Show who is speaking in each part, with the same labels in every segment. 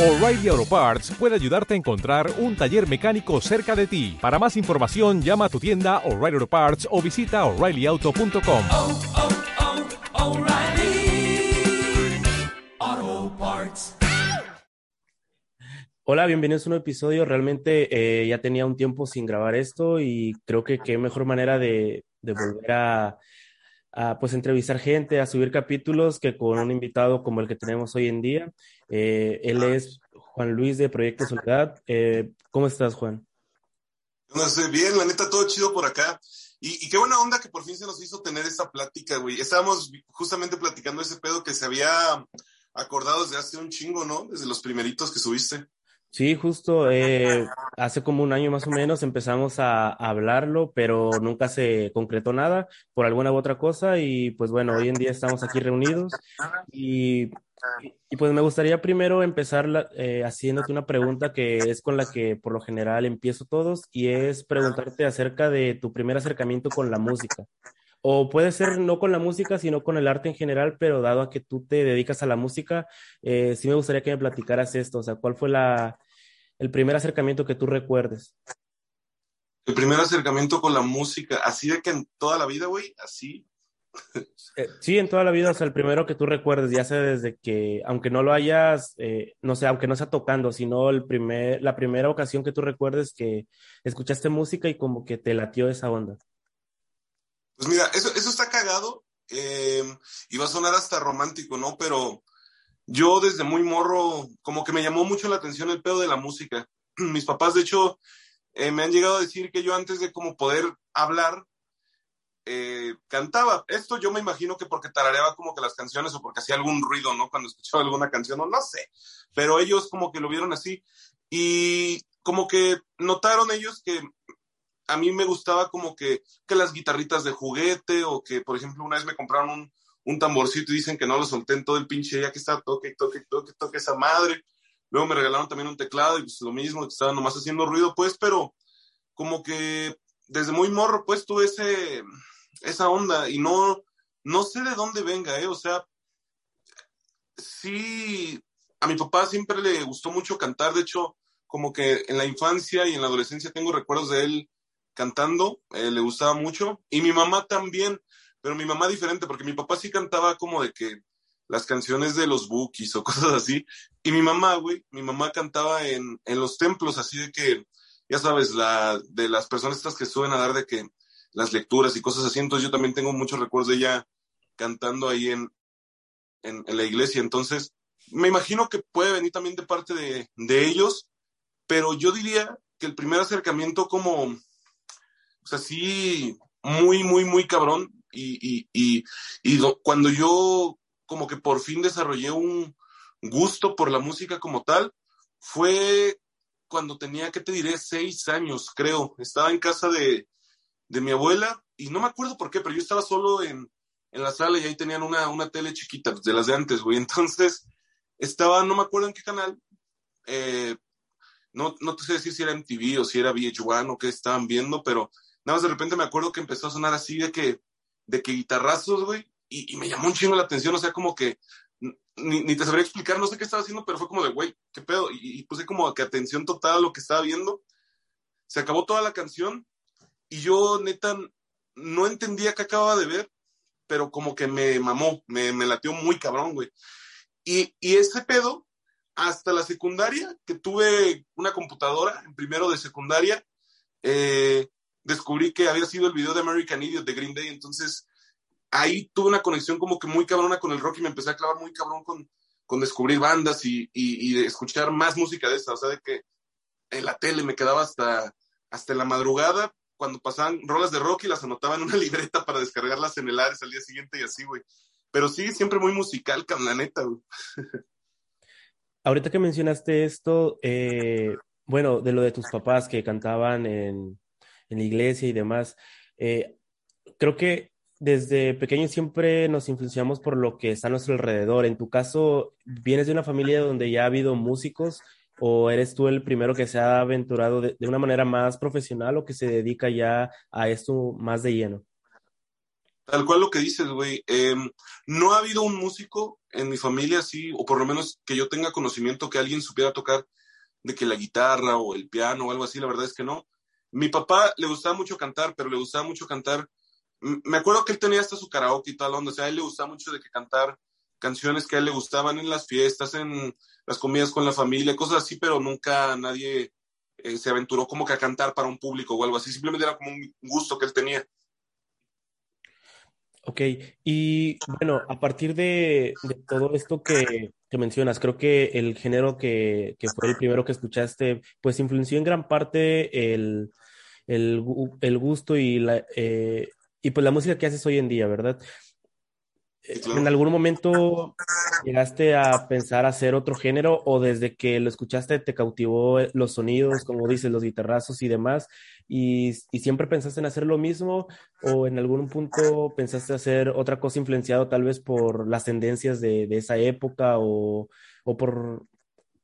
Speaker 1: O'Reilly Auto Parts puede ayudarte a encontrar un taller mecánico cerca de ti. Para más información, llama a tu tienda O'Reilly Auto Parts o visita oreillyauto.com.
Speaker 2: oh, oh, Parts.
Speaker 3: Hola, bienvenidos a un episodio. Realmente eh, ya tenía un tiempo sin grabar esto y creo que qué mejor manera de, de volver a, a, pues entrevistar gente, a subir capítulos que con un invitado como el que tenemos hoy en día. Eh, él es Juan Luis de Proyecto Soledad. Eh, ¿Cómo estás, Juan?
Speaker 4: No sé, bien, la neta, todo chido por acá. Y, y, qué buena onda que por fin se nos hizo tener esta plática, güey. Estábamos justamente platicando ese pedo que se había acordado desde hace un chingo, ¿no? Desde los primeritos que subiste.
Speaker 3: Sí, justo eh, hace como un año más o menos empezamos a, hablarlo, pero nunca se concretó nada por alguna u otra cosa y pues bueno, hoy en día estamos aquí reunidos y, pues me gustaría primero empezar eh, haciéndote una pregunta que es con la que por lo general empiezo todos y es preguntarte acerca de tu primer acercamiento con la música. O puede ser no con la música, sino con el arte en general, pero dado a que tú te dedicas a la música, eh, sí me gustaría que me platicaras esto. O sea, ¿cuál fue la, el primer acercamiento que tú recuerdes?
Speaker 4: El primer acercamiento con la música, así de que en toda la vida, güey, así.
Speaker 3: Eh, sí, en toda la vida, o sea, el primero que tú recuerdes, ya sea desde que, aunque no lo hayas, eh, no sé, aunque no sea tocando, sino el primer, la primera ocasión que tú recuerdes que escuchaste música y como que te latió esa onda.
Speaker 4: Pues mira, eso, eso está cagado eh, y va a sonar hasta romántico, ¿no? Pero yo desde muy morro, como que me llamó mucho la atención el pedo de la música. Mis papás, de hecho, eh, me han llegado a decir que yo antes de como poder hablar, eh, cantaba. Esto yo me imagino que porque tarareaba como que las canciones o porque hacía algún ruido, ¿no? Cuando escuchaba alguna canción, o no, sé. Pero ellos como que lo vieron así y como que notaron ellos que a mí me gustaba como que, que las guitarritas de juguete o que, por ejemplo, una vez me compraron un, un tamborcito y dicen que no lo solté en todo el pinche día que estaba toque, toque, toque, toque esa madre. Luego me regalaron también un teclado y pues lo mismo, estaba nomás haciendo ruido, pues, pero como que desde muy morro, pues, tuve ese, esa onda y no, no sé de dónde venga, ¿eh? O sea, sí, a mi papá siempre le gustó mucho cantar, de hecho, como que en la infancia y en la adolescencia tengo recuerdos de él cantando, eh, le gustaba mucho, y mi mamá también, pero mi mamá diferente, porque mi papá sí cantaba como de que las canciones de los bookies o cosas así, y mi mamá, güey, mi mamá cantaba en, en los templos, así de que, ya sabes, la, de las personas estas que suelen a dar de que las lecturas y cosas así, entonces yo también tengo muchos recuerdos de ella cantando ahí en, en, en la iglesia, entonces me imagino que puede venir también de parte de, de ellos, pero yo diría que el primer acercamiento como, sea, sí, muy, muy, muy cabrón. Y, y, y, y do, cuando yo como que por fin desarrollé un gusto por la música como tal, fue cuando tenía, ¿qué te diré? Seis años, creo. Estaba en casa de, de mi abuela y no me acuerdo por qué, pero yo estaba solo en, en la sala y ahí tenían una, una tele chiquita, de las de antes, güey. Entonces, estaba, no me acuerdo en qué canal, eh, no, no te sé decir si era MTV o si era VH1 o qué estaban viendo, pero nada más de repente me acuerdo que empezó a sonar así de que, de que guitarrazos, güey, y, me llamó un chingo la atención, o sea, como que ni, ni te sabría explicar, no sé qué estaba haciendo, pero fue como de, güey, qué pedo, y, y, puse como que atención total a lo que estaba viendo. Se acabó toda la canción y yo, neta, no entendía qué acababa de ver, pero como que me mamó, me, me latió muy cabrón, güey. Y, y ese pedo, hasta la secundaria, que tuve una computadora en primero de secundaria, eh, descubrí que había sido el video de American Idiot de Green Day, entonces ahí tuve una conexión como que muy cabrona con el rock y me empecé a clavar muy cabrón con, con descubrir bandas y, y, y escuchar más música de esta, o sea, de que en la tele me quedaba hasta, hasta la madrugada cuando pasaban rolas de rock y las anotaba en una libreta para descargarlas en el Ares al día siguiente y así, güey. Pero sí, siempre muy musical, la neta, güey.
Speaker 3: Ahorita que mencionaste esto, eh, bueno, de lo de tus papás que cantaban en, en la iglesia y demás, eh, creo que desde pequeños siempre nos influenciamos por lo que está a nuestro alrededor. En tu caso, ¿vienes de una familia donde ya ha habido músicos o eres tú el primero que se ha aventurado de, una manera más profesional o que se dedica ya a esto más de lleno?
Speaker 4: Tal cual lo que dices, güey. Eh, no ha habido un músico en mi familia, sí, o por lo menos que yo tenga conocimiento que alguien supiera tocar de que la guitarra o el piano o algo así, la verdad es que no. Mi papá le gustaba mucho cantar, pero le gustaba mucho cantar. Me acuerdo que él tenía hasta su karaoke y tal, onda, o sea, a él le gustaba mucho de que cantar canciones que a él le gustaban en las fiestas, en las comidas con la familia, cosas así, pero nunca nadie eh, se aventuró como que a cantar para un público o algo así, simplemente era como un gusto que él tenía.
Speaker 3: Ok, y bueno, a partir de, todo esto que, que, mencionas, creo que el género que, que, fue el primero que escuchaste, pues influenció en gran parte el, el, el gusto y, la, eh, y pues la música que haces hoy en día, ¿verdad? ¿En algún momento llegaste a pensar hacer otro género o desde que lo escuchaste te cautivó los sonidos, como dices, los guitarrazos y demás? Y, y, siempre pensaste en hacer lo mismo o en algún punto pensaste hacer otra cosa influenciado tal vez por las tendencias de, de esa época o, o, por,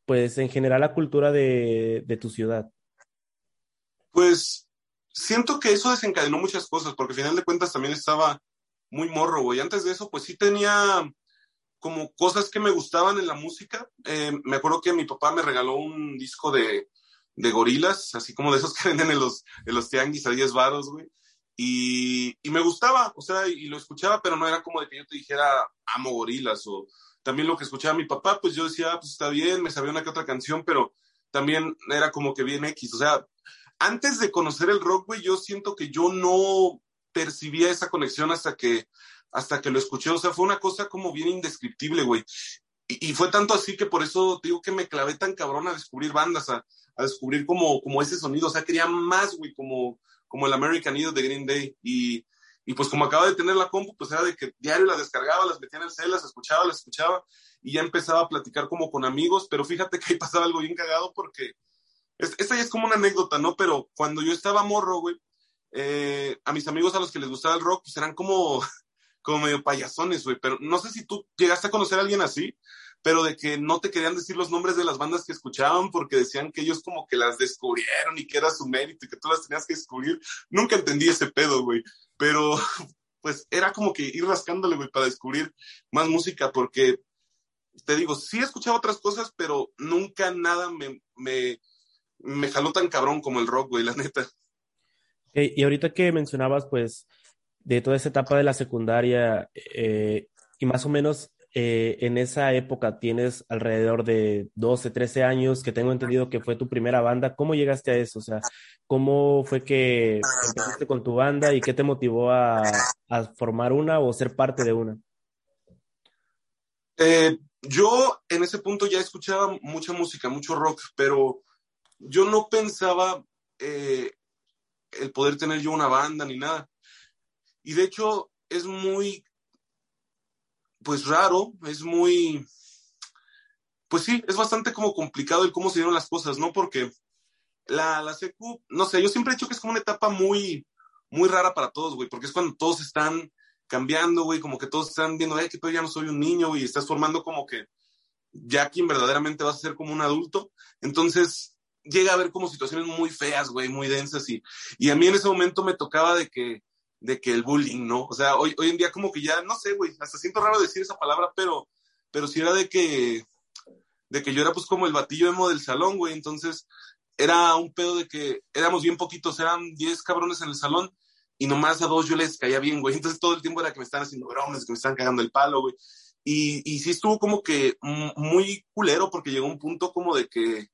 Speaker 3: pues en general la cultura de, de tu ciudad?
Speaker 4: Pues siento que eso desencadenó muchas cosas porque al final de cuentas también estaba muy morro, güey. Antes de eso, pues sí tenía como cosas que me gustaban en la música. Eh, me acuerdo que mi papá me regaló un disco de, de gorilas, así como de esos que venden en los, en los tianguis a 10 varos, güey. Y, y, me gustaba, o sea, y lo escuchaba, pero no era como de que yo te dijera, amo gorilas, o también lo que escuchaba mi papá, pues yo decía, ah, pues está bien, me sabía una que otra canción, pero también era como que bien X, o sea, antes de conocer el rock, güey, yo siento que yo no percibía esa conexión hasta que, hasta que lo escuché. O sea, fue una cosa como bien indescriptible, güey. Y, y, fue tanto así que por eso digo que me clavé tan cabrón a descubrir bandas, a, a descubrir como, como ese sonido. O sea, quería más, güey, como, como el American Idol de Green Day. Y, y pues como acaba de tener la compu, pues era de que diario las descargaba, las metía en el cel, las escuchaba, las escuchaba y ya empezaba a platicar como con amigos, pero fíjate que ahí pasaba algo bien cagado porque esta ya es como una anécdota, ¿no? Pero cuando yo estaba morro, güey, eh, a mis amigos a los que les gustaba el rock, pues eran como, como medio payasones, güey. Pero no sé si tú llegaste a conocer a alguien así, pero de que no te querían decir los nombres de las bandas que escuchaban porque decían que ellos como que las descubrieron y que era su mérito y que tú las tenías que descubrir. Nunca entendí ese pedo, güey. Pero pues era como que ir rascándole, güey, para descubrir más música porque, te digo, sí he escuchado otras cosas, pero nunca nada me, me, me jaló tan cabrón como el rock, güey, la neta.
Speaker 3: Okay, y ahorita que mencionabas, pues, de toda esa etapa de la secundaria, eh, y más o menos eh, en esa época tienes alrededor de 12, 13 años, que tengo entendido que fue tu primera banda. ¿Cómo llegaste a eso? O sea, ¿cómo fue que empezaste con tu banda y qué te motivó a, formar una o ser parte de una?
Speaker 4: Eh, yo en ese punto ya escuchaba mucha música, mucho rock, pero yo no pensaba eh, el poder tener yo una banda ni nada. Y de hecho es muy, pues raro, es muy, pues sí, es bastante como complicado el cómo se dieron las cosas, ¿no? Porque la, la secu, no sé, yo siempre he dicho que es como una etapa muy, muy rara para todos, güey, porque es cuando todos están cambiando, güey, como que todos están viendo, ay, que ya no soy un niño, y estás formando como que ya quien verdaderamente vas a ser como un adulto. Entonces, llega a haber como situaciones muy feas, güey, muy densas y, y a mí en ese momento me tocaba de que, de que el bullying, ¿no? O sea, hoy, hoy en día como que ya, no sé, güey, hasta siento raro decir esa palabra, pero, pero sí era de que, de que yo era pues como el batillo emo del salón, güey, entonces era un pedo de que éramos bien poquitos, eran 10 cabrones en el salón y nomás a dos yo les caía bien, güey, entonces todo el tiempo era que me estaban haciendo bromas, que me estaban cagando el palo, güey. Y, y sí estuvo como que muy culero porque llegó un punto como de que,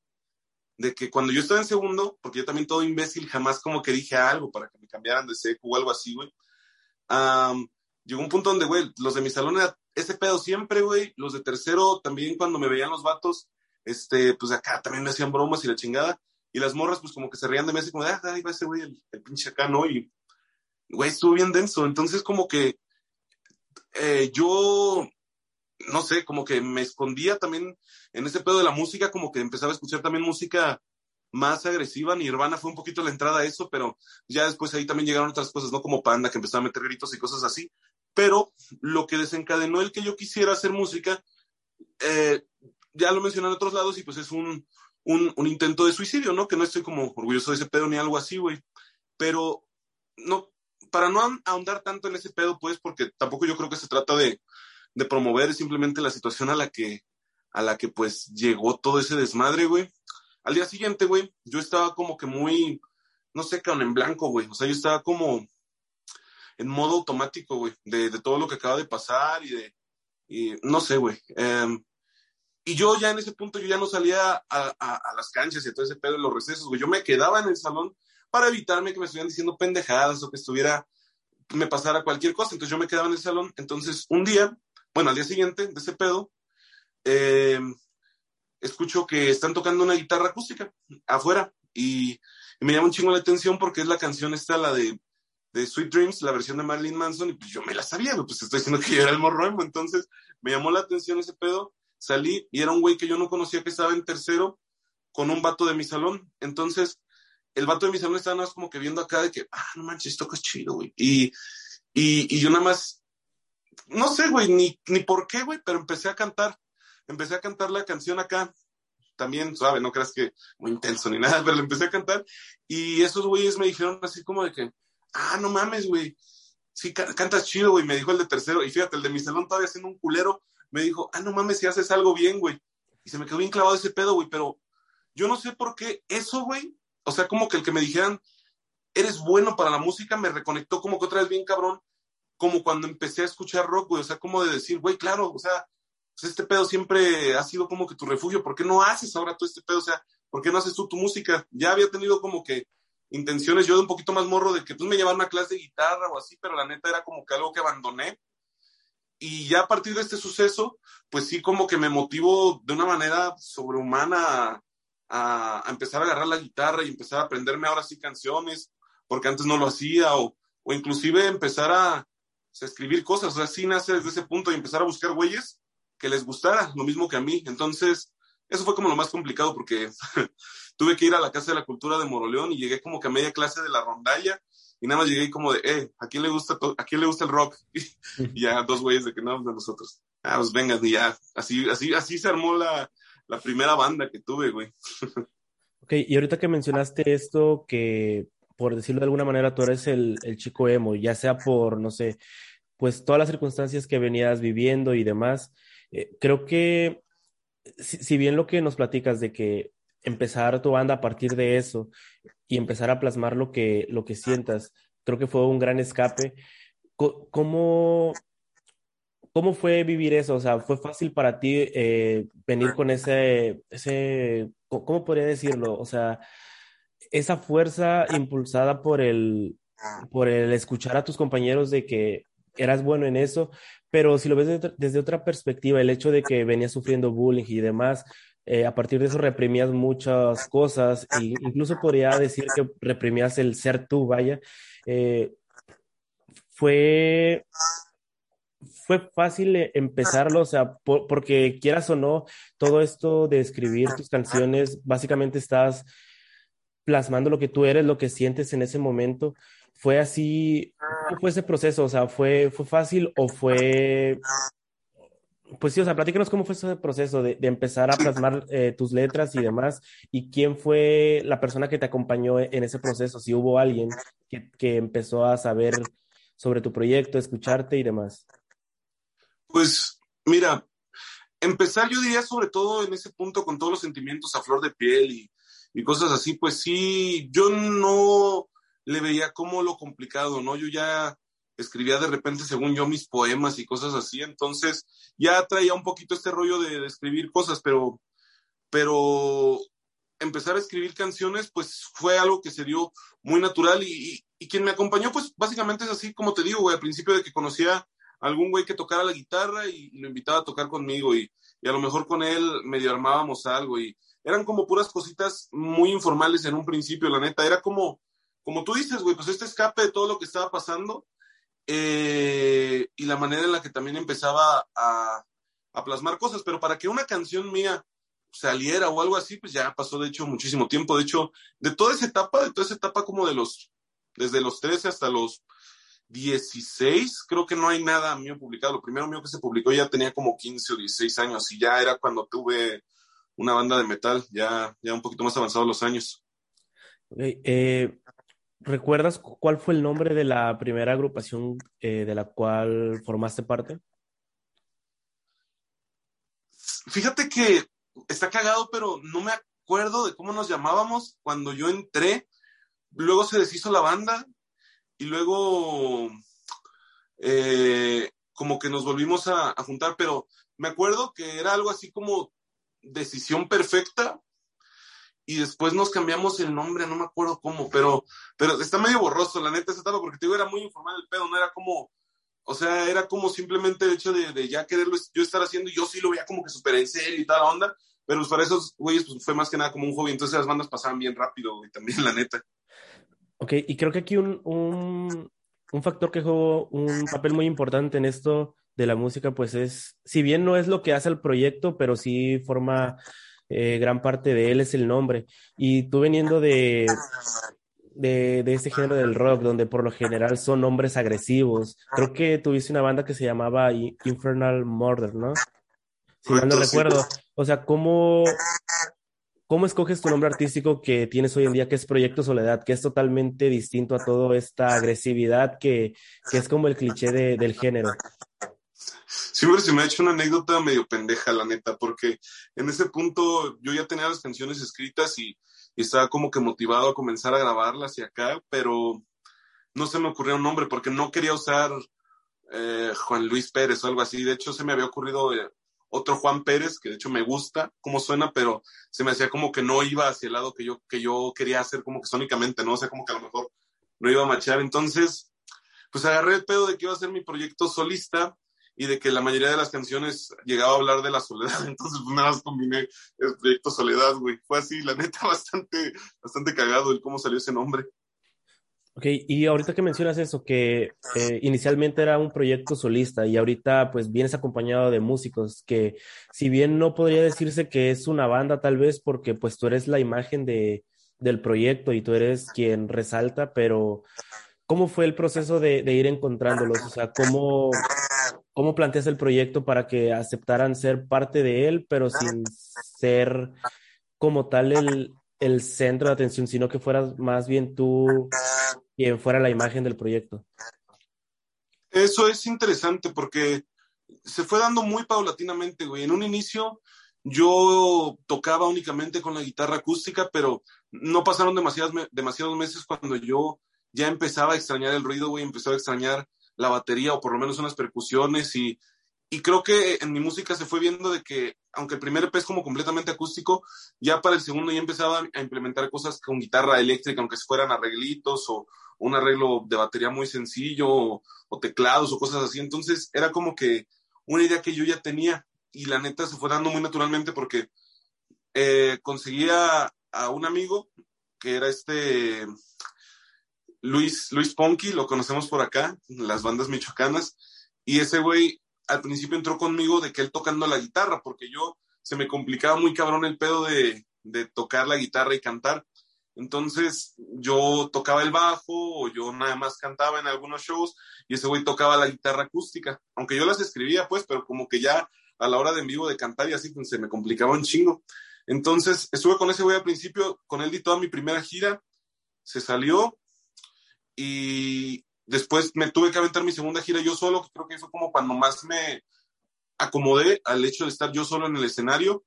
Speaker 4: de que cuando yo estaba en segundo, porque yo también todo imbécil, jamás como que dije algo para que me cambiaran de seco o algo así, güey. Um, llegó un punto donde, güey, los de mi salón era ese pedo siempre, güey. Los de tercero también cuando me veían los vatos, este, pues acá también me hacían bromas y la chingada. Y las morras, pues como que se reían de mí así como de, ah, ahí va ese güey, el, el, pinche acá, ¿no? Y, güey, estuvo bien denso. Entonces como que eh, yo no sé, como que me escondía también en ese pedo de la música, como que empezaba a escuchar también música más agresiva. Nirvana fue un poquito la entrada a eso, pero ya después ahí también llegaron otras cosas, ¿no? Como Panda, que empezaba a meter gritos y cosas así. Pero lo que desencadenó el que yo quisiera hacer música, eh, ya lo mencioné en otros lados y pues es un, un, un, intento de suicidio, ¿no? Que no estoy como orgulloso de ese pedo ni algo así, güey. Pero no, para no ahondar tanto en ese pedo, pues, porque tampoco yo creo que se trata de, de promover simplemente la situación a la que, a la que pues llegó todo ese desmadre, güey. Al día siguiente, güey, yo estaba como que muy, no sé, cabrón, en blanco, güey. O sea, yo estaba como en modo automático, güey, de, de todo lo que acaba de pasar y de, y no sé, güey. Em, y yo ya en ese punto, yo ya no salía a, a, las canchas y a todo ese pedo de los recesos, güey. Yo me quedaba en el salón para evitarme que me estuvieran diciendo pendejadas o que estuviera, me pasara cualquier cosa. Entonces yo me quedaba en el salón. Entonces un día, bueno, al día siguiente de ese pedo, eh, escucho que están tocando una guitarra acústica afuera y, y, me llama un chingo la atención porque es la canción esta, la de, de Sweet Dreams, la versión de Marilyn Manson, y pues yo me la sabía, pues estoy diciendo que yo era el morro entonces me llamó la atención ese pedo, salí y era un güey que yo no conocía que estaba en tercero con un vato de mi salón, entonces el vato de mi salón estaba nada más como que viendo acá de que, ah, no manches, esto es chido, güey, y, y, y yo nada más, no sé, güey, ni, ni por qué, güey, pero empecé a cantar, empecé a cantar la canción acá, también suave, no creas que muy intenso ni nada, pero le empecé a cantar. Y esos güeyes me dijeron así como de que, ah, no mames, güey, sí, cantas chido, güey, me dijo el de tercero, y fíjate, el de mi salón todavía haciendo un culero, me dijo, ah, no mames, si haces algo bien, güey, y se me quedó bien clavado ese pedo, güey, pero yo no sé por qué eso, güey, o sea, como que el que me dijeran, eres bueno para la música, me reconectó como que otra vez bien cabrón, como cuando empecé a escuchar rock, güey, o sea, como de decir, güey, claro, o sea, pues este pedo siempre ha sido como que tu refugio, ¿por qué no haces ahora todo este pedo? O sea, ¿por qué no haces tú tu música? Ya había tenido como que intenciones yo de un poquito más morro de que tú me llevaran a clase de guitarra o así, pero la neta era como que algo que abandoné. Y ya a partir de este suceso, pues sí como que me motivó de una manera sobrehumana a, a empezar a agarrar la guitarra y empezar a aprenderme ahora sí canciones, porque antes no lo hacía, o, o inclusive empezar a, escribir cosas, o sea, sí nace desde ese punto y empezar a buscar güeyes que les gustara, lo mismo que a mí. Entonces, eso fue como lo más complicado porque tuve que ir a la Casa de la Cultura de Moroleón y llegué como que a media clase de la rondalla y nada más llegué como de, eh, ¿a quién le gusta, a quién le gusta el rock? y ya dos güeyes de que no, de nosotros. Ah, pues vengan y ya. Así, así, así se armó la, la primera banda que tuve, güey.
Speaker 3: ok, y ahorita que mencionaste esto, que por decirlo de alguna manera, tú eres el, el chico emo, ya sea por, no sé, pues todas las circunstancias que venías viviendo y demás, eh, creo que si, si, bien lo que nos platicas de que empezar tu banda a partir de eso y empezar a plasmar lo que, lo que sientas, creo que fue un gran escape. ¿Cómo, cómo fue vivir eso? O sea, ¿fue fácil para ti eh, venir con ese, ese, ¿cómo podría decirlo? O sea, esa fuerza impulsada por el, por el escuchar a tus compañeros de que eras bueno en eso, pero si lo ves desde, desde otra perspectiva, el hecho de que venías sufriendo bullying y demás, eh, a partir de eso reprimías muchas cosas, e incluso podría decir que reprimías el ser tú, vaya. Eh, fue, fue fácil empezarlo, o sea, por, porque quieras o no, todo esto de escribir tus canciones, básicamente estás plasmando lo que tú eres, lo que sientes en ese momento fue así, ¿cómo fue ese proceso? O sea, ¿fue, fue fácil o fue... Pues sí, o sea, platícanos cómo fue ese proceso de, empezar a plasmar eh, tus letras y demás, y quién fue la persona que te acompañó en ese proceso, si hubo alguien que, que empezó a saber sobre tu proyecto, escucharte y demás.
Speaker 4: Pues mira, empezar yo diría sobre todo en ese punto con todos los sentimientos a flor de piel y, y cosas así, pues sí, yo no le veía como lo complicado, ¿no? Yo ya escribía de repente, según yo, mis poemas y cosas así, entonces ya traía un poquito este rollo de, escribir cosas, pero, pero empezar a escribir canciones, pues fue algo que se dio muy natural y, y, quien me acompañó, pues básicamente es así como te digo, güey, al principio de que conocía a algún güey que tocara la guitarra y, lo invitaba a tocar conmigo y, a lo mejor con él medio armábamos algo y eran como puras cositas muy informales en un principio, la neta, era como, como tú dices, güey, pues este escape de todo lo que estaba pasando eh, y la manera en la que también empezaba a, a, plasmar cosas, pero para que una canción mía saliera o algo así, pues ya pasó de hecho muchísimo tiempo, de hecho, de toda esa etapa, de toda esa etapa como de los, desde los 13 hasta los 16, creo que no hay nada mío publicado, lo primero mío que se publicó ya tenía como 15 o 16 años y ya era cuando tuve una banda de metal, ya, ya un poquito más avanzados los años.
Speaker 3: Okay, eh, ¿Recuerdas cuál fue el nombre de la primera agrupación eh, de la cual formaste parte?
Speaker 4: fíjate que está cagado, pero no me acuerdo de cómo nos llamábamos cuando yo entré. Luego se deshizo la banda y luego eh, como que nos volvimos a, a, juntar, pero me acuerdo que era algo así como decisión perfecta y después nos cambiamos el nombre, no me acuerdo cómo, pero, pero está medio borroso, la neta, ese etapa, porque te digo, era muy informal el pedo, no era como, o sea, era como simplemente el hecho de, de ya quererlo yo estar haciendo, y yo sí lo veía como que súper en serio y tal onda, pero pues para esos güeyes pues fue más que nada como un hobby, entonces las bandas pasaban bien rápido, y también la neta.
Speaker 3: Ok, y creo que aquí un, un, un factor que jugó un papel muy importante en esto de la música, pues es, si bien no es lo que hace el proyecto, pero sí forma eh, gran parte de él es el nombre. Y tú veniendo de, de, de, este género del rock, donde por lo general son nombres agresivos, creo que tuviste una banda que se llamaba Infernal Murder, ¿no? Si mal no recuerdo. O sea, ¿cómo, ¿cómo escoges tu nombre artístico que tienes hoy en día, que es Proyecto Soledad, que es totalmente distinto a toda esta agresividad que, que es como el cliché de, del género?
Speaker 4: Siempre se me ha hecho una anécdota medio pendeja, la neta, porque en ese punto yo ya tenía las canciones escritas y, estaba como que motivado a comenzar a grabarlas y acá, pero no se me ocurrió un nombre porque no quería usar eh, Juan Luis Pérez o algo así. De hecho, se me había ocurrido eh, otro Juan Pérez, que de hecho me gusta cómo suena, pero se me hacía como que no iba hacia el lado que yo, que yo quería hacer como que sónicamente, ¿no? O sea, como que a lo mejor no iba a machar. Entonces, pues agarré el pedo de que iba a ser mi proyecto solista y de que la mayoría de las canciones llegaba a hablar de la soledad, entonces pues nada más combiné el proyecto Soledad, güey. Fue así, la neta, bastante, bastante cagado el cómo salió ese nombre.
Speaker 3: Ok, y ahorita que mencionas eso, que eh, inicialmente era un proyecto solista y ahorita pues vienes acompañado de músicos, que si bien no podría decirse que es una banda tal vez porque pues tú eres la imagen de, del proyecto y tú eres quien resalta, pero ¿cómo fue el proceso de, de ir encontrándolos? O sea, ¿cómo, ¿Cómo planteas el proyecto para que aceptaran ser parte de él, pero sin ser como tal el, el centro de atención, sino que fueras más bien tú quien fuera la imagen del proyecto?
Speaker 4: Eso es interesante porque se fue dando muy paulatinamente, güey. En un inicio yo tocaba únicamente con la guitarra acústica, pero no pasaron demasiados, demasiados meses cuando yo ya empezaba a extrañar el ruido, güey, empezaba a extrañar la batería o por lo menos unas percusiones y, y creo que en mi música se fue viendo de que, aunque el primer EP es como completamente acústico, ya para el segundo ya empezaba a implementar cosas con guitarra eléctrica, aunque fueran arreglitos o un arreglo de batería muy sencillo o, teclados o cosas así. Entonces era como que una idea que yo ya tenía y la neta se fue dando muy naturalmente porque eh, conseguía a un amigo que era este Luis, Luis Ponky, lo conocemos por acá, las bandas michoacanas, y ese güey al principio entró conmigo de que él tocando la guitarra, porque yo se me complicaba muy cabrón el pedo de, de tocar la guitarra y cantar. Entonces yo tocaba el bajo o yo nada más cantaba en algunos shows y ese güey tocaba la guitarra acústica, aunque yo las escribía pues, pero como que ya a la hora de en vivo de cantar y así pues, se me complicaba un chingo. Entonces estuve con ese güey al principio, con él di toda mi primera gira, se salió y después me tuve que aventar mi segunda gira yo solo, que creo que fue como cuando más me acomodé al hecho de estar yo solo en el escenario,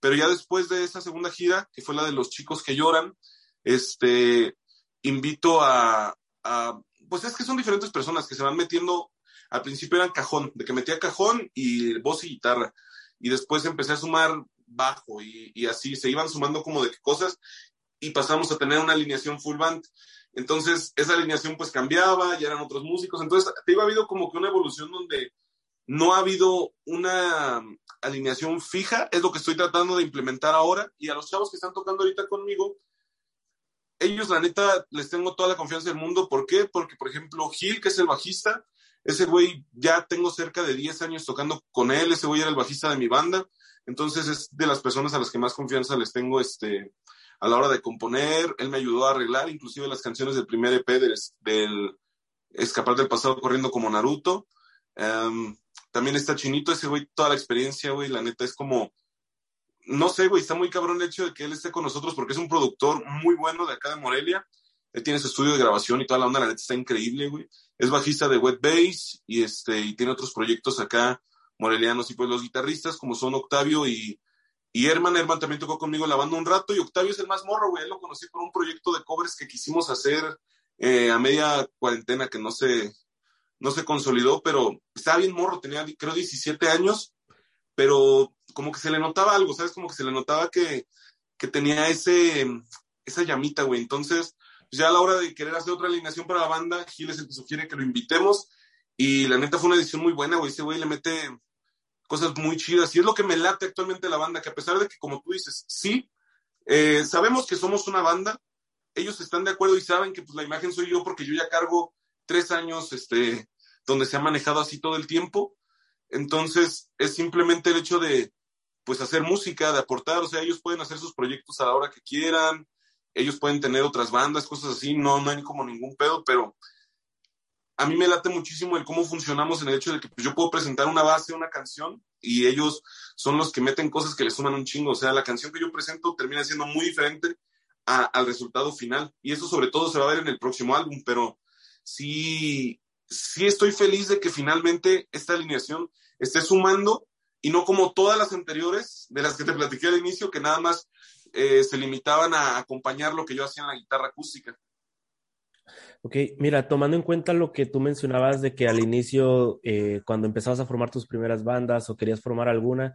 Speaker 4: pero ya después de esa segunda gira, que fue la de los chicos que lloran, este, invito a, a pues es que son diferentes personas que se van metiendo, al principio eran cajón, de que metía cajón y voz y guitarra, y después empecé a sumar bajo y, y así se iban sumando como de cosas y pasamos a tener una alineación full band. Entonces, esa alineación pues cambiaba, ya eran otros músicos. Entonces, te iba ha habido como que una evolución donde no ha habido una alineación fija, es lo que estoy tratando de implementar ahora. Y a los chavos que están tocando ahorita conmigo, ellos, la neta, les tengo toda la confianza del mundo. ¿Por qué? Porque, por ejemplo, Gil, que es el bajista, ese güey ya tengo cerca de 10 años tocando con él, ese güey era el bajista de mi banda. Entonces, es de las personas a las que más confianza les tengo este, a la hora de componer, él me ayudó a arreglar inclusive las canciones del primer EP del, Escapar del Pasado corriendo como Naruto. Um, también está Chinito, ese güey, toda la experiencia, güey, la neta es como, no sé, güey, está muy cabrón el hecho de que él esté con nosotros porque es un productor muy bueno de acá de Morelia. Él tiene su estudio de grabación y toda la onda, la neta está increíble, güey. Es bajista de Wet Bass y, este, y tiene otros proyectos acá morelianos y pues los guitarristas como son Octavio y, y Herman. Herman también tocó conmigo la banda un rato y Octavio es el más morro, güey. Lo conocí por un proyecto de covers que quisimos hacer eh, a media cuarentena que no se, no se consolidó, pero estaba bien morro, tenía creo 17 años, pero como que se le notaba algo, ¿sabes? Como que se le notaba que, que tenía ese, esa llamita, güey. Entonces, pues ya a la hora de querer hacer otra alineación para la banda, Gil es el que sugiere que lo invitemos y la neta fue una edición muy buena, güey. Ese güey le mete cosas muy chidas. Y es lo que me late actualmente la banda, que a pesar de que, como tú dices, sí, eh, sabemos que somos una banda, ellos están de acuerdo y saben que pues la imagen soy yo porque yo ya cargo tres años, este, donde se ha manejado así todo el tiempo. Entonces, es simplemente el hecho de, pues, hacer música, de aportar, o sea, ellos pueden hacer sus proyectos a la hora que quieran, ellos pueden tener otras bandas, cosas así, no, no hay como ningún pedo, pero a mí me late muchísimo el cómo funcionamos en el hecho de que pues, yo puedo presentar una base, una canción, y ellos son los que meten cosas que le suman un chingo. O sea, la canción que yo presento termina siendo muy diferente al resultado final. Y eso sobre todo se va a ver en el próximo álbum, pero sí, sí estoy feliz de que finalmente esta alineación esté sumando y no como todas las anteriores de las que te platiqué al inicio, que nada más eh, se limitaban a acompañar lo que yo hacía en la guitarra acústica.
Speaker 3: Ok, mira, tomando en cuenta lo que tú mencionabas de que al inicio, eh, cuando empezabas a formar tus primeras bandas o querías formar alguna,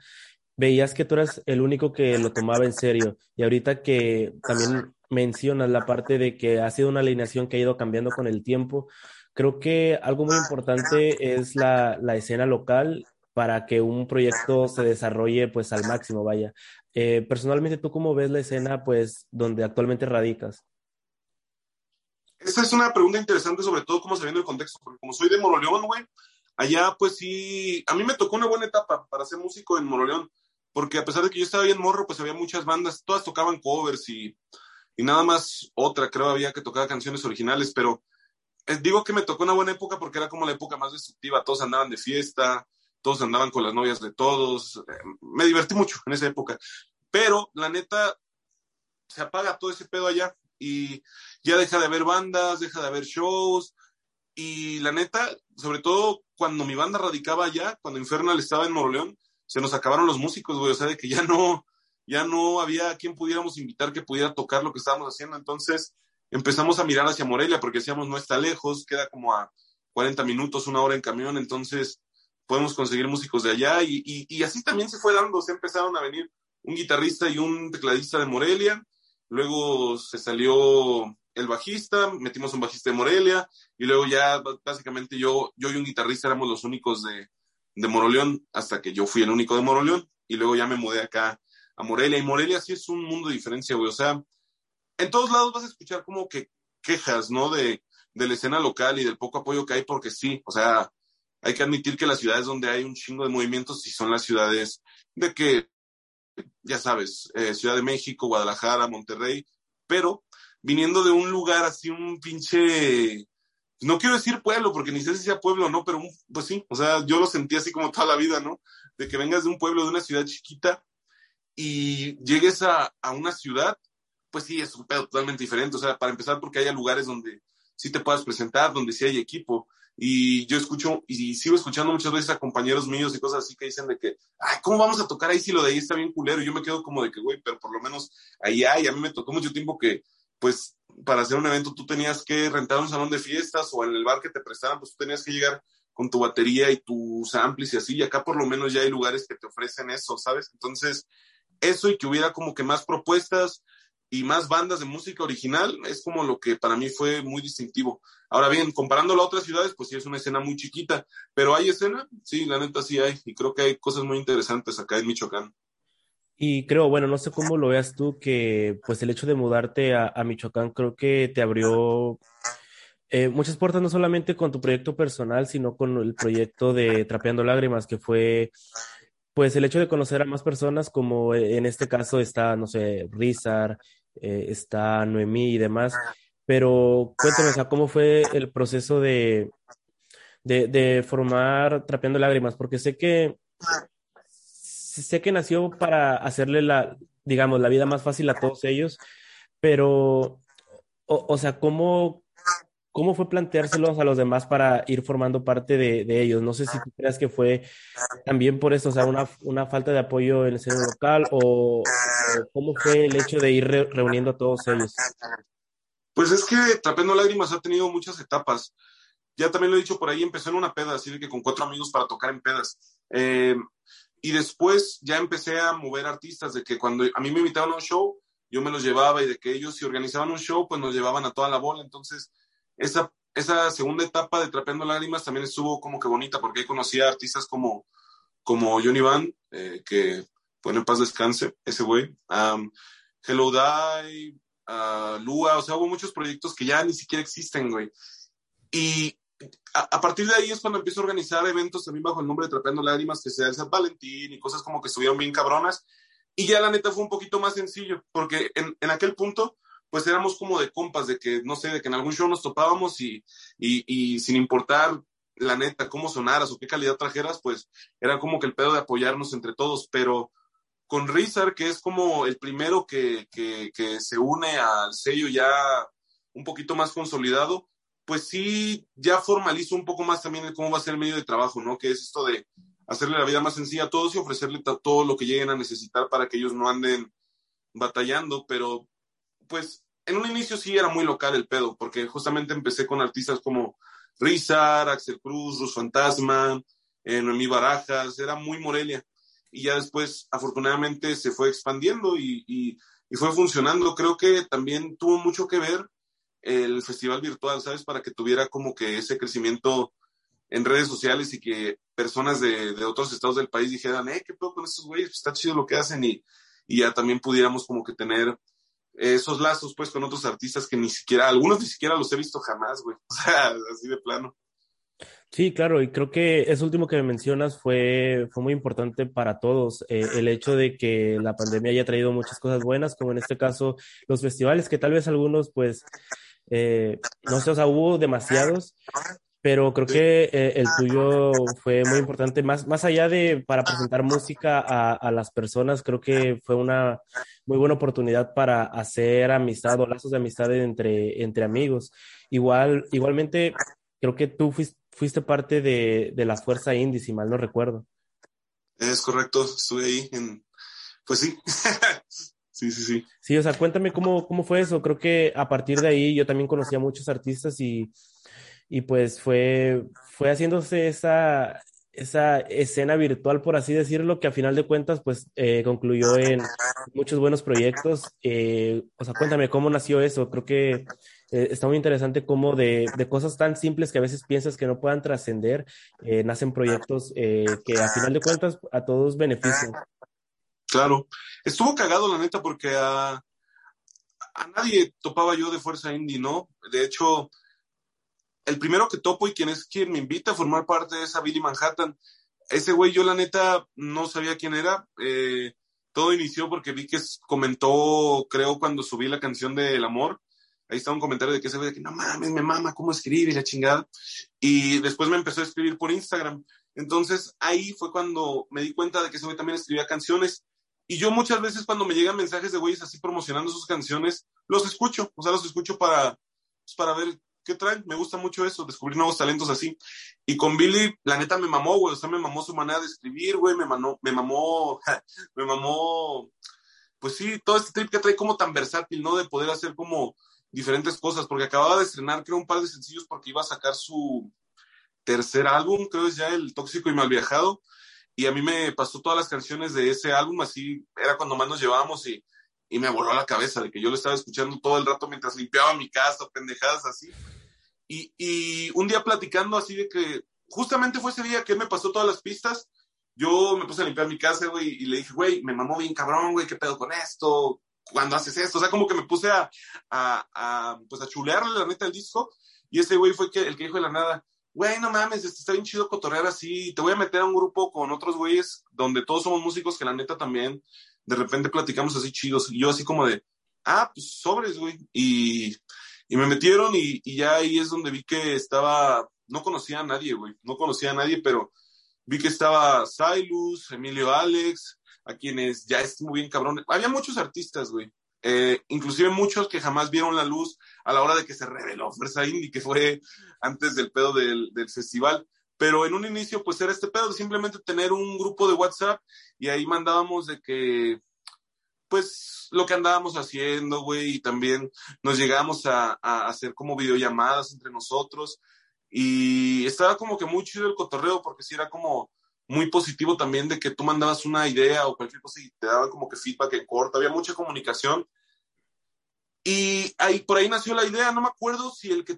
Speaker 3: veías que tú eras el único que lo tomaba en serio. Y ahorita que también mencionas la parte de que ha sido una alineación que ha ido cambiando con el tiempo, creo que algo muy importante es la, la escena local para que un proyecto se desarrolle pues al máximo, vaya. Eh, personalmente, ¿tú cómo ves la escena pues donde actualmente radicas?
Speaker 4: Esa es una pregunta interesante, sobre todo cómo se viene el contexto, porque como soy de Moroleón, güey, allá pues sí, a mí me tocó una buena etapa para ser músico en Moroleón, porque a pesar de que yo estaba bien morro, pues había muchas bandas, todas tocaban covers y, y nada más otra, creo había que tocaba canciones originales, pero eh, digo que me tocó una buena época porque era como la época más destructiva, todos andaban de fiesta, todos andaban con las novias de todos, eh, me divertí mucho en esa época, pero la neta se apaga todo ese pedo allá y ya deja de haber bandas, deja de haber shows. Y la neta, sobre todo cuando mi banda radicaba allá, cuando Infernal estaba en Moroleón, se nos acabaron los músicos, güey. O sea, de que ya no, ya no había quien pudiéramos invitar que pudiera tocar lo que estábamos haciendo. Entonces empezamos a mirar hacia Morelia porque decíamos, no está lejos, queda como a 40 minutos, una hora en camión. Entonces podemos conseguir músicos de allá. Y, y así también se fue dando. Se empezaron a venir un guitarrista y un tecladista de Morelia luego se salió el bajista, metimos un bajista de Morelia, y luego ya básicamente yo, yo y un guitarrista éramos los únicos de, de Moroleón, hasta que yo fui el único de Moroleón, y luego ya me mudé acá a Morelia, y Morelia sí es un mundo de diferencia, güey, o sea, en todos lados vas a escuchar como que quejas, ¿no? De, de la escena local y del poco apoyo que hay, porque sí, o sea, hay que admitir que las ciudades donde hay un chingo de movimientos sí son las ciudades de que ya sabes, eh, Ciudad de México, Guadalajara, Monterrey, pero viniendo de un lugar así, un pinche, no quiero decir pueblo, porque ni sé si sea pueblo o no, pero pues sí, o sea, yo lo sentí así como toda la vida, ¿no? De que vengas de un pueblo, de una ciudad chiquita y llegues a, a una ciudad, pues sí, es un pedo totalmente diferente, o sea, para empezar porque haya lugares donde sí te puedas presentar, donde sí hay equipo, y yo escucho y sigo escuchando muchas veces a compañeros míos y cosas así que dicen de que, ay, ¿cómo vamos a tocar ahí si lo de ahí está bien culero? Y yo me quedo como de que, güey, pero por lo menos ahí hay. A mí me tocó mucho tiempo que, pues, para hacer un evento tú tenías que rentar un salón de fiestas o en el bar que te prestaran, pues tú tenías que llegar con tu batería y tus amplis y así. Y acá por lo menos ya hay lugares que te ofrecen eso, ¿sabes? Entonces, eso y que hubiera como que más propuestas, y más bandas de música original es como lo que para mí fue muy distintivo. Ahora bien, comparándolo a otras ciudades, pues sí es una escena muy chiquita, pero hay escena, sí, la neta sí hay, y creo que hay cosas muy interesantes acá en Michoacán.
Speaker 3: Y creo, bueno, no sé cómo lo veas tú, que pues el hecho de mudarte a, a Michoacán creo que te abrió eh, muchas puertas, no solamente con tu proyecto personal, sino con el proyecto de Trapeando Lágrimas, que fue pues el hecho de conocer a más personas, como en este caso está, no sé, Rizar, eh, está Noemí y demás, pero cuéntame, o ¿cómo fue el proceso de, de, formar Trapeando Lágrimas? Porque sé que, sé que nació para hacerle la, digamos, la vida más fácil a todos ellos, pero, o sea, ¿cómo, ¿cómo fue planteárselos a los demás para ir formando parte de, ellos? No sé si tú creas que fue también por eso, o sea, una, falta de apoyo en el escenario local o, cómo fue el hecho de ir re- reuniendo a todos ellos.
Speaker 4: Pues es que Trapeando Lágrimas ha tenido muchas etapas. Ya también lo he dicho por ahí, empezó en una peda, así que con cuatro amigos para tocar en pedas. Eh, y después ya empecé a mover artistas, de que cuando a mí me invitaban a un show, yo me los llevaba y de que ellos si organizaban un show, pues nos llevaban a toda la bola. Entonces, esa, esa segunda etapa de Trapeando Lágrimas también estuvo como que bonita, porque ahí conocí a artistas como, como Johnny Van, eh, que, bueno, en paz descanse, ese güey. Um, Hello Die, uh, Lua, o sea, hubo muchos proyectos que ya ni siquiera existen, güey. Y a, a, partir de ahí es cuando empiezo a organizar eventos también bajo el nombre de Trapeando Lágrimas, que sea el San Valentín y cosas como que estuvieron bien cabronas. Y ya la neta fue un poquito más sencillo, porque en, en aquel punto, pues éramos como de compas, de que, no sé, de que en algún show nos topábamos y, y, sin importar la neta, cómo sonaras o qué calidad trajeras, pues era como que el pedo de apoyarnos entre todos, pero con Rizar, que es como el primero que, que, que, se une al sello ya un poquito más consolidado, pues sí, ya formalizo un poco más también cómo va a ser el medio de trabajo, ¿no? Que es esto de hacerle la vida más sencilla a todos y ofrecerle todo lo que lleguen a necesitar para que ellos no anden batallando, pero pues en un inicio sí era muy local el pedo, porque justamente empecé con artistas como Rizar, Axel Cruz, Rus Fantasma, eh, Noemí Barajas, era muy Morelia y ya después afortunadamente se fue expandiendo y, fue funcionando. Creo que también tuvo mucho que ver el festival virtual, ¿sabes? Para que tuviera como que ese crecimiento en redes sociales y que personas de, otros estados del país dijeran, eh, ¿qué pedo con estos güeyes? Está chido lo que hacen y ya también pudiéramos como que tener esos lazos pues con otros artistas que ni siquiera, algunos ni siquiera los he visto jamás, güey. O sea, así de plano.
Speaker 3: Sí, claro, y creo que eso último que me mencionas fue, fue muy importante para todos. Eh, el hecho de que la pandemia haya traído muchas cosas buenas, como en este caso los festivales, que tal vez algunos, pues, eh, no sé, o sea, hubo demasiados, pero creo que eh, el tuyo fue muy importante, más, más allá de para presentar música a, a, las personas, creo que fue una muy buena oportunidad para hacer amistad o lazos de amistad entre, entre amigos. Igual, igualmente, creo que tú fuiste fuiste parte de, de, la Fuerza Indie, si mal no recuerdo.
Speaker 4: Es correcto, estuve ahí en... Pues sí. sí, sí, sí.
Speaker 3: Sí, o sea, cuéntame cómo, cómo fue eso. Creo que a partir de ahí yo también conocí a muchos artistas y, y pues fue, fue haciéndose esa, esa escena virtual, por así decirlo, que a final de cuentas, pues eh, concluyó en muchos buenos proyectos. Eh, o sea, cuéntame cómo nació eso. Creo que eh, está muy interesante cómo de, de, cosas tan simples que a veces piensas que no puedan trascender, eh, nacen proyectos que a final de cuentas a todos benefician.
Speaker 4: Claro, estuvo cagado la neta porque a, a nadie topaba yo de fuerza indie, ¿no? De hecho, el primero que topo y quien es quien me invita a formar parte de esa Billy Manhattan, ese güey yo la neta no sabía quién era. Eh, todo inició porque vi que comentó, creo, cuando subí la canción de El Amor, ahí estaba un comentario de que ese güey de que no mames, me mama, cómo escribe la chingada. Y después me empezó a escribir por Instagram. Entonces ahí fue cuando me di cuenta de que ese güey también escribía canciones. Y yo muchas veces cuando me llegan mensajes de güeyes así promocionando sus canciones, los escucho, o sea, los escucho para, pues, para ver qué traen. Me gusta mucho eso, descubrir nuevos talentos así. Y con Billy, la neta me mamó, güey, o sea, me mamó su manera de escribir, güey, me, mamó, me mamó, me mamó, pues sí, todo este trip que trae como tan versátil, ¿no? De poder hacer como diferentes cosas, porque acababa de estrenar, creo, un par de sencillos porque iba a sacar su tercer álbum, creo es ya el Tóxico y Mal Viajado, y a mí me pasó todas las canciones de ese álbum, así era cuando más nos llevábamos y, y me voló la cabeza de que yo lo estaba escuchando todo el rato mientras limpiaba mi casa, pendejadas así. Y, y un día platicando así de que, justamente fue ese día que él me pasó todas las pistas, yo me puse a limpiar mi casa, güey, y le dije, güey, me mamó bien cabrón, güey, ¿qué pedo con esto? cuando haces esto, o sea, como que me puse a, a, a pues a chulearle la neta el disco, y ese güey fue que, el que dijo de la nada, güey, no mames, está bien chido cotorrear así, te voy a meter a un grupo con otros güeyes donde todos somos músicos que la neta también de repente platicamos así chidos, y yo así como de, ah, pues sobres, güey, y, y me metieron y, y ya ahí es donde vi que estaba, no conocía a nadie, güey, no conocía a nadie, pero vi que estaba Silus, Emilio Alex, a quienes ya es muy bien cabrón. Había muchos artistas, güey. Eh, inclusive muchos que jamás vieron la luz a la hora de que se reveló Fuerza Indie, que fue antes del pedo del, del festival. Pero en un inicio, pues era este pedo simplemente tener un grupo de WhatsApp y ahí mandábamos de que, pues, lo que andábamos haciendo, güey, y también nos llegábamos a, hacer como videollamadas entre nosotros. Y estaba como que muy el cotorreo, porque sí era como muy positivo también de que tú mandabas una idea o cualquier cosa y te daban como que feedback en corto, había mucha comunicación. Y ahí, por ahí nació la idea, no me acuerdo si el que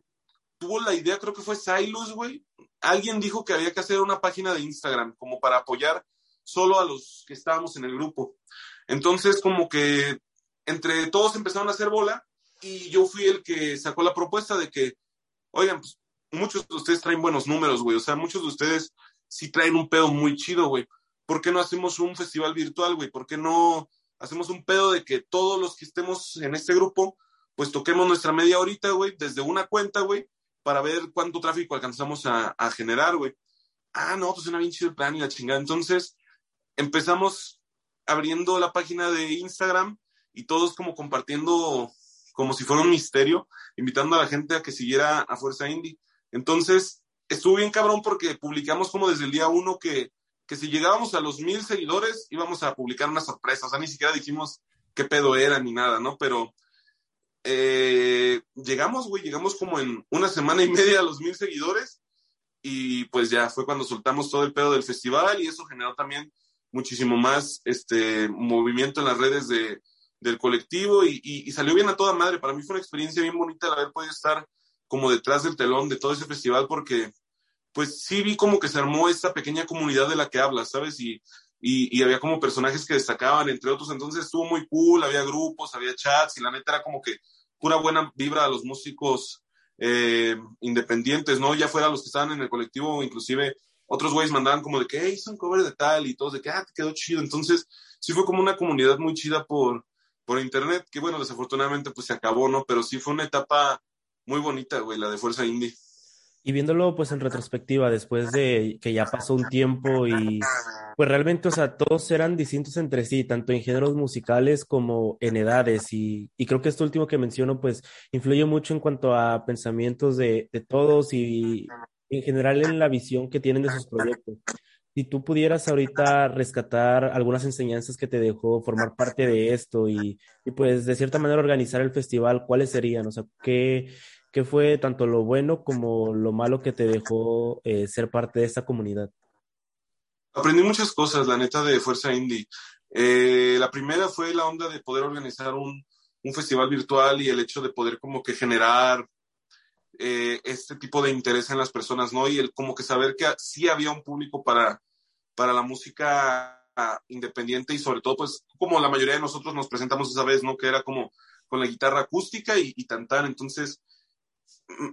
Speaker 4: tuvo la idea, creo que fue Silos, güey. Alguien dijo que había que hacer una página de Instagram como para apoyar solo a los que estábamos en el grupo. Entonces, como que entre todos empezaron a hacer bola y yo fui el que sacó la propuesta de que, oigan, pues muchos de ustedes traen buenos números, güey. O sea, muchos de ustedes sí traen un pedo muy chido, güey. ¿Por qué no hacemos un festival virtual, güey? ¿Por qué no hacemos un pedo de que todos los que estemos en este grupo, pues toquemos nuestra media horita, güey, desde una cuenta, güey, para ver cuánto tráfico alcanzamos a, a generar, güey. Ah, no, pues suena bien chido el plan y la chingada. Entonces, empezamos abriendo la página de Instagram y todos como compartiendo como si fuera un misterio, invitando a la gente a que siguiera a Fuerza Indie. Entonces, estuvo bien cabrón porque publicamos como desde el día uno que, que si llegábamos a los mil seguidores íbamos a publicar una sorpresa. O sea, ni siquiera dijimos qué pedo era ni nada, ¿no? Pero eh, llegamos, güey, llegamos como en una semana y media a los mil seguidores y pues ya fue cuando soltamos todo el pedo del festival y eso generó también muchísimo más este movimiento en las redes de, del colectivo y, y, y, salió bien a toda madre. Para mí fue una experiencia bien bonita el haber podido estar como detrás del telón de todo ese festival porque pues sí vi como que se armó esta pequeña comunidad de la que hablas, ¿sabes? Y, y, y, había como personajes que destacaban, entre otros, entonces estuvo muy cool, había grupos, había chats y la neta era como que pura buena vibra a los músicos eh, independientes, ¿no? Ya fuera los que estaban en el colectivo, inclusive otros güeyes mandaban como de que, hey, son cover de tal y todos de que, ah, te quedó chido. Entonces, sí fue como una comunidad muy chida por, por internet, que bueno, desafortunadamente pues se acabó, ¿no? Pero sí fue una etapa muy bonita, güey, la de Fuerza Indie.
Speaker 3: Y viéndolo pues en retrospectiva, después de que ya pasó un tiempo y pues realmente, o sea, todos eran distintos entre sí, tanto en géneros musicales como en edades. Y, y creo que esto último que menciono pues influye mucho en cuanto a pensamientos de, de todos y en general en la visión que tienen de sus proyectos. Si tú pudieras ahorita rescatar algunas enseñanzas que te dejó formar parte de esto y, y pues de cierta manera organizar el festival, ¿cuáles serían? O sea, ¿qué, ¿Qué fue tanto lo bueno como lo malo que te dejó eh, ser parte de esta comunidad?
Speaker 4: Aprendí muchas cosas, la neta, de Fuerza Indie. Eh, la primera fue la onda de poder organizar un, un, festival virtual y el hecho de poder como que generar eh, este tipo de interés en las personas, ¿no? Y el como que saber que sí había un público para, para la música independiente y sobre todo, pues, como la mayoría de nosotros nos presentamos esa vez, ¿no? Que era como con la guitarra acústica y, y. Entonces,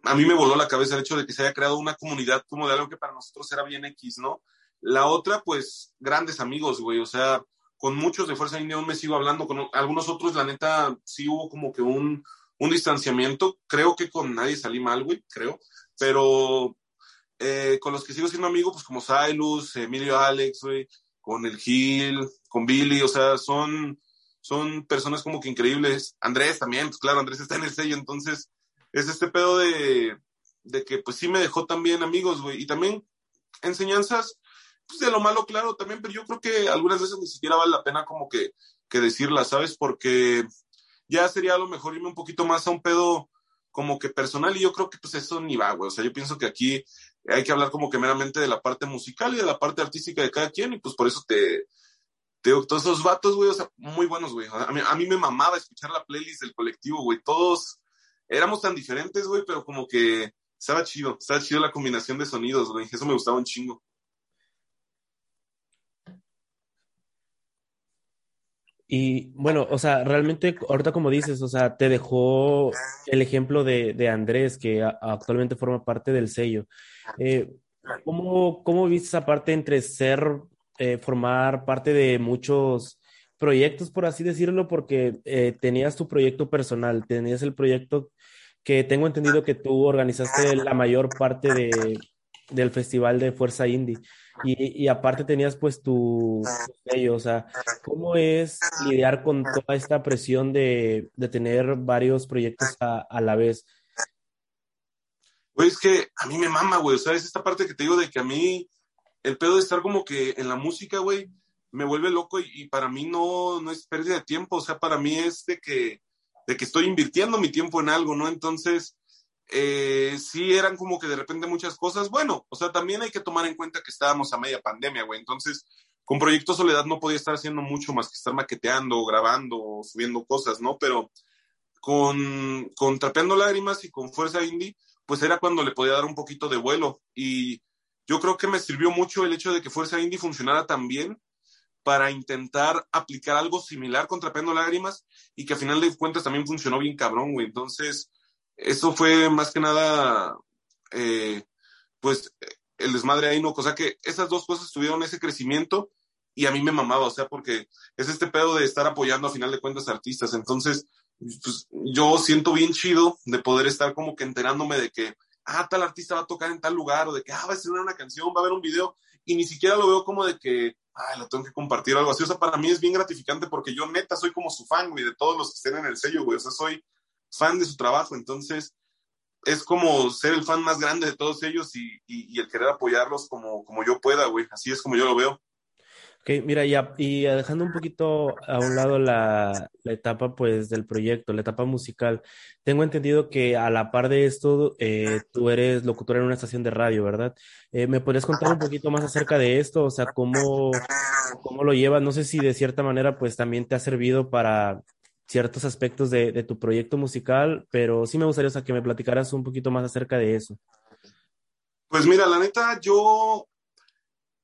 Speaker 4: a mí me voló la cabeza el hecho de que se haya creado una comunidad como de algo que para nosotros era bien X, ¿no? La otra, pues, grandes amigos, güey, o sea, con muchos de Fuerza India aún me sigo hablando, con algunos otros, la neta, sí hubo como que un, un distanciamiento, creo que con nadie salí mal, güey, creo, pero eh, con los que sigo siendo amigo, pues como Silus, Emilio Alex, güey, con el Gil, con Billy, o sea, son, son personas como que increíbles. Andrés también, pues claro, Andrés está en el sello, entonces es este pedo de, de que pues sí me dejó también amigos, güey, y también enseñanzas, pues de lo malo, claro, también, pero yo creo que algunas veces ni siquiera vale la pena como que, que decirlas, ¿sabes? Porque ya sería a lo mejor irme un poquito más a un pedo como que personal y yo creo que pues eso ni va, güey, o sea, yo pienso que aquí hay que hablar como que meramente de la parte musical y de la parte artística de cada quien y pues por eso te, te digo, todos esos vatos, güey, o sea, muy buenos, güey, a mí, a mí me mamaba escuchar la playlist del colectivo, güey, todos éramos tan diferentes, güey, pero como que estaba chido, estaba chido la combinación de sonidos, güey, eso me gustaba un chingo.
Speaker 3: Y bueno, o sea, realmente ahorita como dices, o sea, te dejó el ejemplo de, de Andrés, que actualmente forma parte del sello. Eh, ¿cómo, ¿Cómo viste esa parte entre ser, eh, formar parte de muchos proyectos, por así decirlo, porque eh, tenías tu proyecto personal, tenías el proyecto que tengo entendido que tú organizaste la mayor parte de, del festival de Fuerza Indie. y, aparte tenías pues tu tu sello, o sea, ¿cómo es lidiar con toda esta presión de, de tener varios proyectos a, a la vez?
Speaker 4: Güey, es que a mí me mama, güey. O sea, es esta parte que te digo de que a mí el pedo de estar como que en la música, güey, me vuelve loco y, para mí no, no es pérdida de tiempo. O sea, para mí es de que, de que estoy invirtiendo mi tiempo en algo, ¿no? Entonces, eh, sí eran como que de repente muchas cosas. Bueno, o sea, también hay que tomar en cuenta que estábamos a media pandemia, güey. Entonces, con Proyecto Soledad no podía estar haciendo mucho más que estar maqueteando, grabando, subiendo cosas, ¿no? Pero con, con Trapeando Lágrimas y con Fuerza Indie, pues era cuando le podía dar un poquito de vuelo. Y yo creo que me sirvió mucho el hecho de que Fuerza Indie funcionara tan bien para intentar aplicar algo similar con Trapeando Lágrimas y que a final de cuentas también funcionó bien cabrón, güey. Entonces, eso fue más que nada, eh, pues, el desmadre ahí, ¿no? O sea que esas dos cosas tuvieron ese crecimiento y a mí me mamaba, o sea, porque es este pedo de estar apoyando a final de cuentas artistas. Entonces, pues yo siento bien chido de poder estar como que enterándome de que, ah, tal artista va a tocar en tal lugar, o de que, ah, va a estrenar una canción, va a haber un video, y ni siquiera lo veo como de que, ah, lo tengo que compartir o algo así. O sea, para mí es bien gratificante porque yo neta soy como su fan, güey, de todos los que estén en el sello, güey. O sea, soy fan de su trabajo, entonces es como ser el fan más grande de todos ellos y, y, y el querer apoyarlos como, como yo pueda, güey. Así es como yo lo veo.
Speaker 3: Ok, mira, y dejando un poquito a un lado la, etapa pues del proyecto, la etapa musical, tengo entendido que a la par de esto, eh, tú eres locutora en una estación de radio, ¿verdad? Eh, ¿me podrías contar un poquito más acerca de esto? O sea, ¿cómo, cómo lo llevas? No sé si de cierta manera pues también te ha servido para ciertos aspectos de, tu proyecto musical, pero sí me gustaría, que me platicaras un poquito más acerca de eso.
Speaker 4: Pues mira, la neta, yo...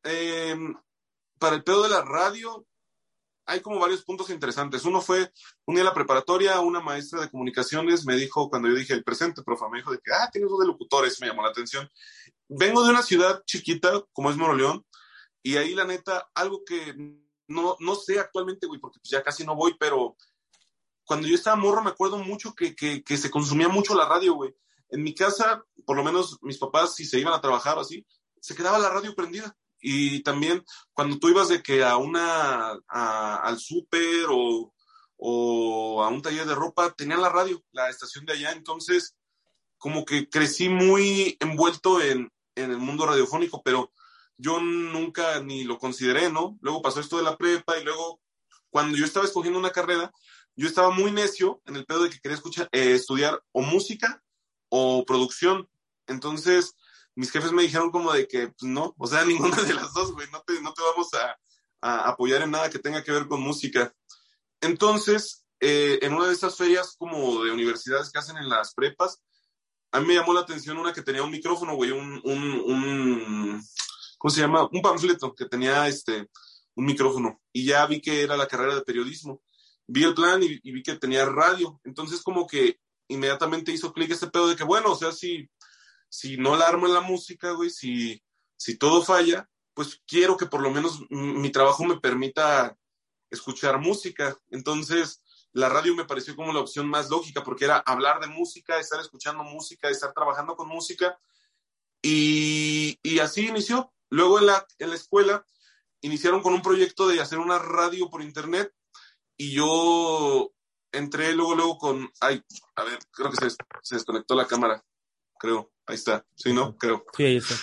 Speaker 4: Eh, para el pedo de la radio, hay como varios puntos interesantes. Uno fue, un día en la preparatoria, una maestra de comunicaciones me dijo, cuando yo dije el presente, profe, me dijo de que, ah, tienes dos de locutores, me llamó la atención. Vengo de una ciudad chiquita, como es Moroleón, y ahí la neta, algo que no, no sé actualmente, güey, porque pues ya casi no voy, pero cuando yo estaba morro me acuerdo mucho que, que, que se consumía mucho la radio, güey. En mi casa, por lo menos mis papás, si se iban a trabajar o así, se quedaba la radio prendida y también cuando tú ibas de que a una, al súper o, o, a un taller de ropa, tenían la radio, la estación de allá, entonces como que crecí muy envuelto en, en el mundo radiofónico, pero yo nunca ni lo consideré, ¿no? Luego pasó esto de la prepa y luego cuando yo estaba escogiendo una carrera, yo estaba muy necio en el pedo de que quería escuchar, eh, estudiar o música o producción. Entonces, mis jefes me dijeron como de que pues, no, o sea, ninguna de las dos, güey, no te, no te vamos a, a, apoyar en nada que tenga que ver con música. Entonces, eh, en una de esas ferias como de universidades que hacen en las prepas, a mí me llamó la atención una que tenía un micrófono, güey, un, un, un ¿cómo se llama? Un panfleto que tenía este, un micrófono. Y ya vi que era la carrera de periodismo. Vi el plan y, y vi que tenía radio. Entonces, como que inmediatamente hizo clic ese pedo de que, bueno, o sea, si si no la armo en la música, güey, si, si todo falla, pues quiero que por lo menos mi trabajo me permita escuchar música. Entonces, la radio me pareció como la opción más lógica, porque era hablar de música, estar escuchando música, estar trabajando con música. Y, y así inició. Luego en la, en la escuela iniciaron con un proyecto de hacer una radio por internet y yo entré luego, luego con, ay, a ver, creo que se, se desconectó la cámara, creo. Ahí está. Sí, ¿no? Creo.
Speaker 3: Sí, ahí está.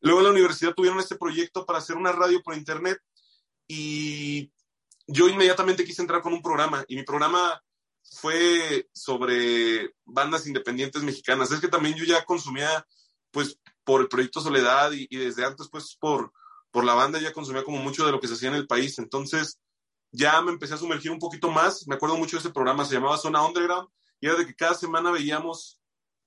Speaker 4: Luego en la universidad tuvieron este proyecto para hacer una radio por internet y yo inmediatamente quise entrar con un programa y mi programa fue sobre bandas independientes mexicanas. Es que también yo ya consumía, pues, por el proyecto Soledad y, y desde antes, pues, por, por la banda ya consumía como mucho de lo que se hacía en el país. Entonces, ya me empecé a sumergir un poquito más. Me acuerdo mucho de ese programa, se llamaba Zona Underground, y era de que cada semana veíamos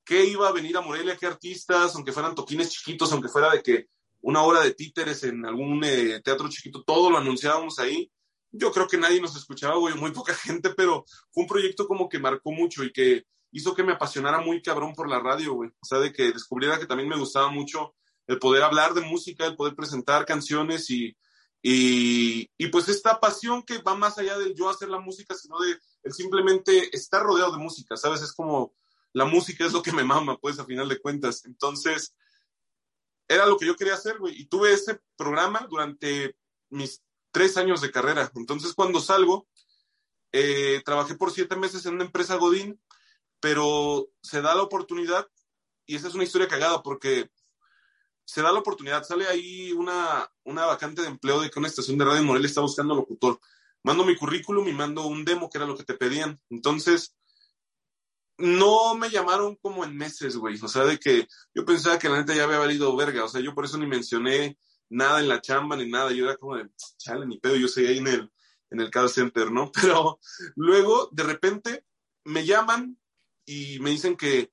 Speaker 4: qué iba a venir a Morelia, qué artistas, aunque fueran toquines chiquitos, aunque fuera de que una hora de títeres en algún eh, teatro chiquito, todo lo anunciábamos ahí. Yo creo que nadie nos escuchaba, güey, muy poca gente, pero fue un proyecto como que marcó mucho y que hizo que me apasionara muy cabrón por la radio, güey. O sea, de que descubriera que también me gustaba mucho el poder hablar de música, el poder presentar canciones y, y, y, pues esta pasión que va más allá del yo hacer la música, sino de el simplemente estar rodeado de música, ¿sabes? Es como la música es lo que me mama, pues, a final de cuentas. Entonces, era lo que yo quería hacer, güey. Y tuve ese programa durante mis tres años de carrera. Entonces, cuando salgo, eh, trabajé por siete meses en una empresa Godín, pero se da la oportunidad, y esa es una historia cagada, porque se da la oportunidad, sale ahí una, una vacante de empleo de que una estación de radio en Morelia está buscando locutor. Mando mi currículum y mando un demo, que era lo que te pedían. Entonces, no me llamaron como en meses, güey. O sea, de que yo pensaba que la neta ya había valido verga. O sea, yo por eso ni mencioné nada en la chamba ni nada. Yo era como de, chale, ni pedo, yo seguí ahí en el, en el call center, ¿no? Pero luego, de repente, me llaman y me dicen que,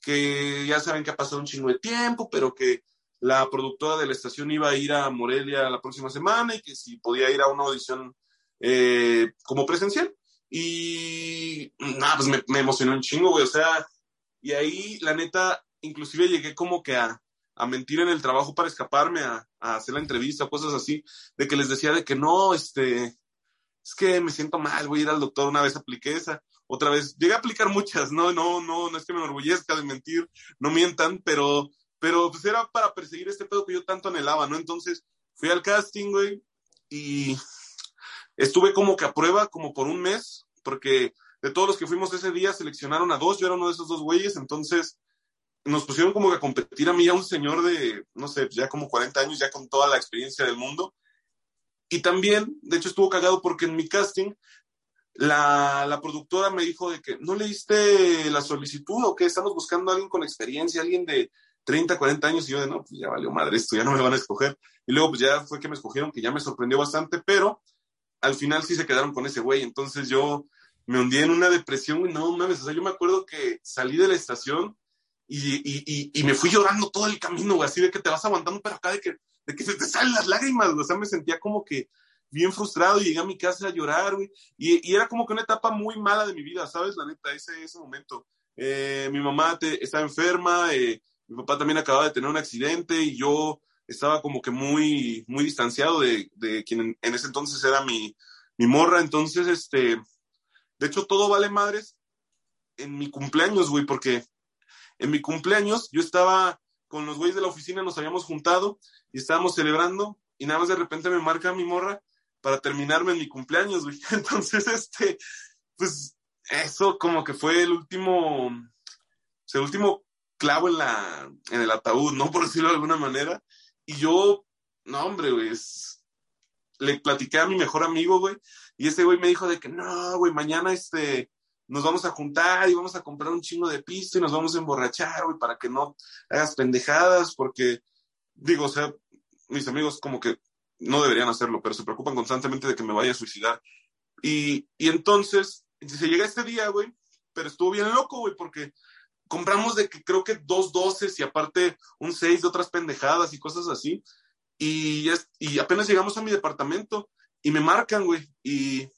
Speaker 4: que ya saben que ha pasado un chingo de tiempo, pero que la productora de la estación iba a ir a Morelia la próxima semana y que si podía ir a una audición eh, como presencial. Y nada, pues me, me, emocionó un chingo, güey. O sea, y ahí la neta, inclusive llegué como que a, a mentir en el trabajo para escaparme, a, a, hacer la entrevista, cosas así, de que les decía de que no, este, es que me siento mal, voy a ir al doctor, una vez apliqué esa, otra vez, llegué a aplicar muchas, no, no, no, no es que me enorgullezca de mentir, no mientan, pero pero pues era para perseguir este pedo que yo tanto anhelaba, ¿no? Entonces fui al casting, güey, y estuve como que a prueba, como por un mes, porque de todos los que fuimos ese día seleccionaron a dos, yo era uno de esos dos güeyes, entonces nos pusieron como que a competir a mí, a un señor de, no sé, ya como 40 años, ya con toda la experiencia del mundo. Y también, de hecho, estuvo cagado porque en mi casting, la, la productora me dijo de que no leíste la solicitud o que estamos buscando a alguien con experiencia, alguien de, 30, 40 años y yo de, no, pues ya valió madre esto, ya no me van a escoger. Y luego pues ya fue que me escogieron, que ya me sorprendió bastante, pero al final sí se quedaron con ese güey. Entonces yo me hundí en una depresión, y no mames, o sea, yo me acuerdo que salí de la estación y, y, me fui llorando todo el camino, güey, así de que te vas aguantando, pero acá de que, de que se te salen las lágrimas, güey. o sea, me sentía como que bien frustrado y llegué a mi casa a llorar, güey, y, y era como que una etapa muy mala de mi vida, ¿sabes? La neta, ese, ese momento. Eh, mi mamá te, estaba enferma, eh, mi papá también acababa de tener un accidente y yo estaba como que muy, muy distanciado de, de quien en, ese entonces era mi, mi morra. Entonces, este, de hecho, todo vale madres en mi cumpleaños, güey, porque en mi cumpleaños yo estaba con los güeyes de la oficina, nos habíamos juntado y estábamos celebrando y nada más de repente me marca mi morra para terminarme en mi cumpleaños, güey. Entonces, este, pues eso como que fue el último, el último clavo en, la, en el ataúd, ¿no? Por decirlo de alguna manera. Y yo, no, hombre, güey, le platiqué a mi mejor amigo, güey, y ese güey me dijo de que no, güey, mañana este, nos vamos a juntar y vamos a comprar un chingo de pisto y nos vamos a emborrachar, güey, para que no hagas pendejadas, porque, digo, o sea, mis amigos como que no deberían hacerlo, pero se preocupan constantemente de que me vaya a suicidar. Y, y entonces, se llega este día, güey, pero estuvo bien loco, güey, porque compramos de que creo que dos doces y aparte un seis de otras pendejadas y cosas así. Y, y apenas llegamos a mi departamento y me marcan, güey. Y,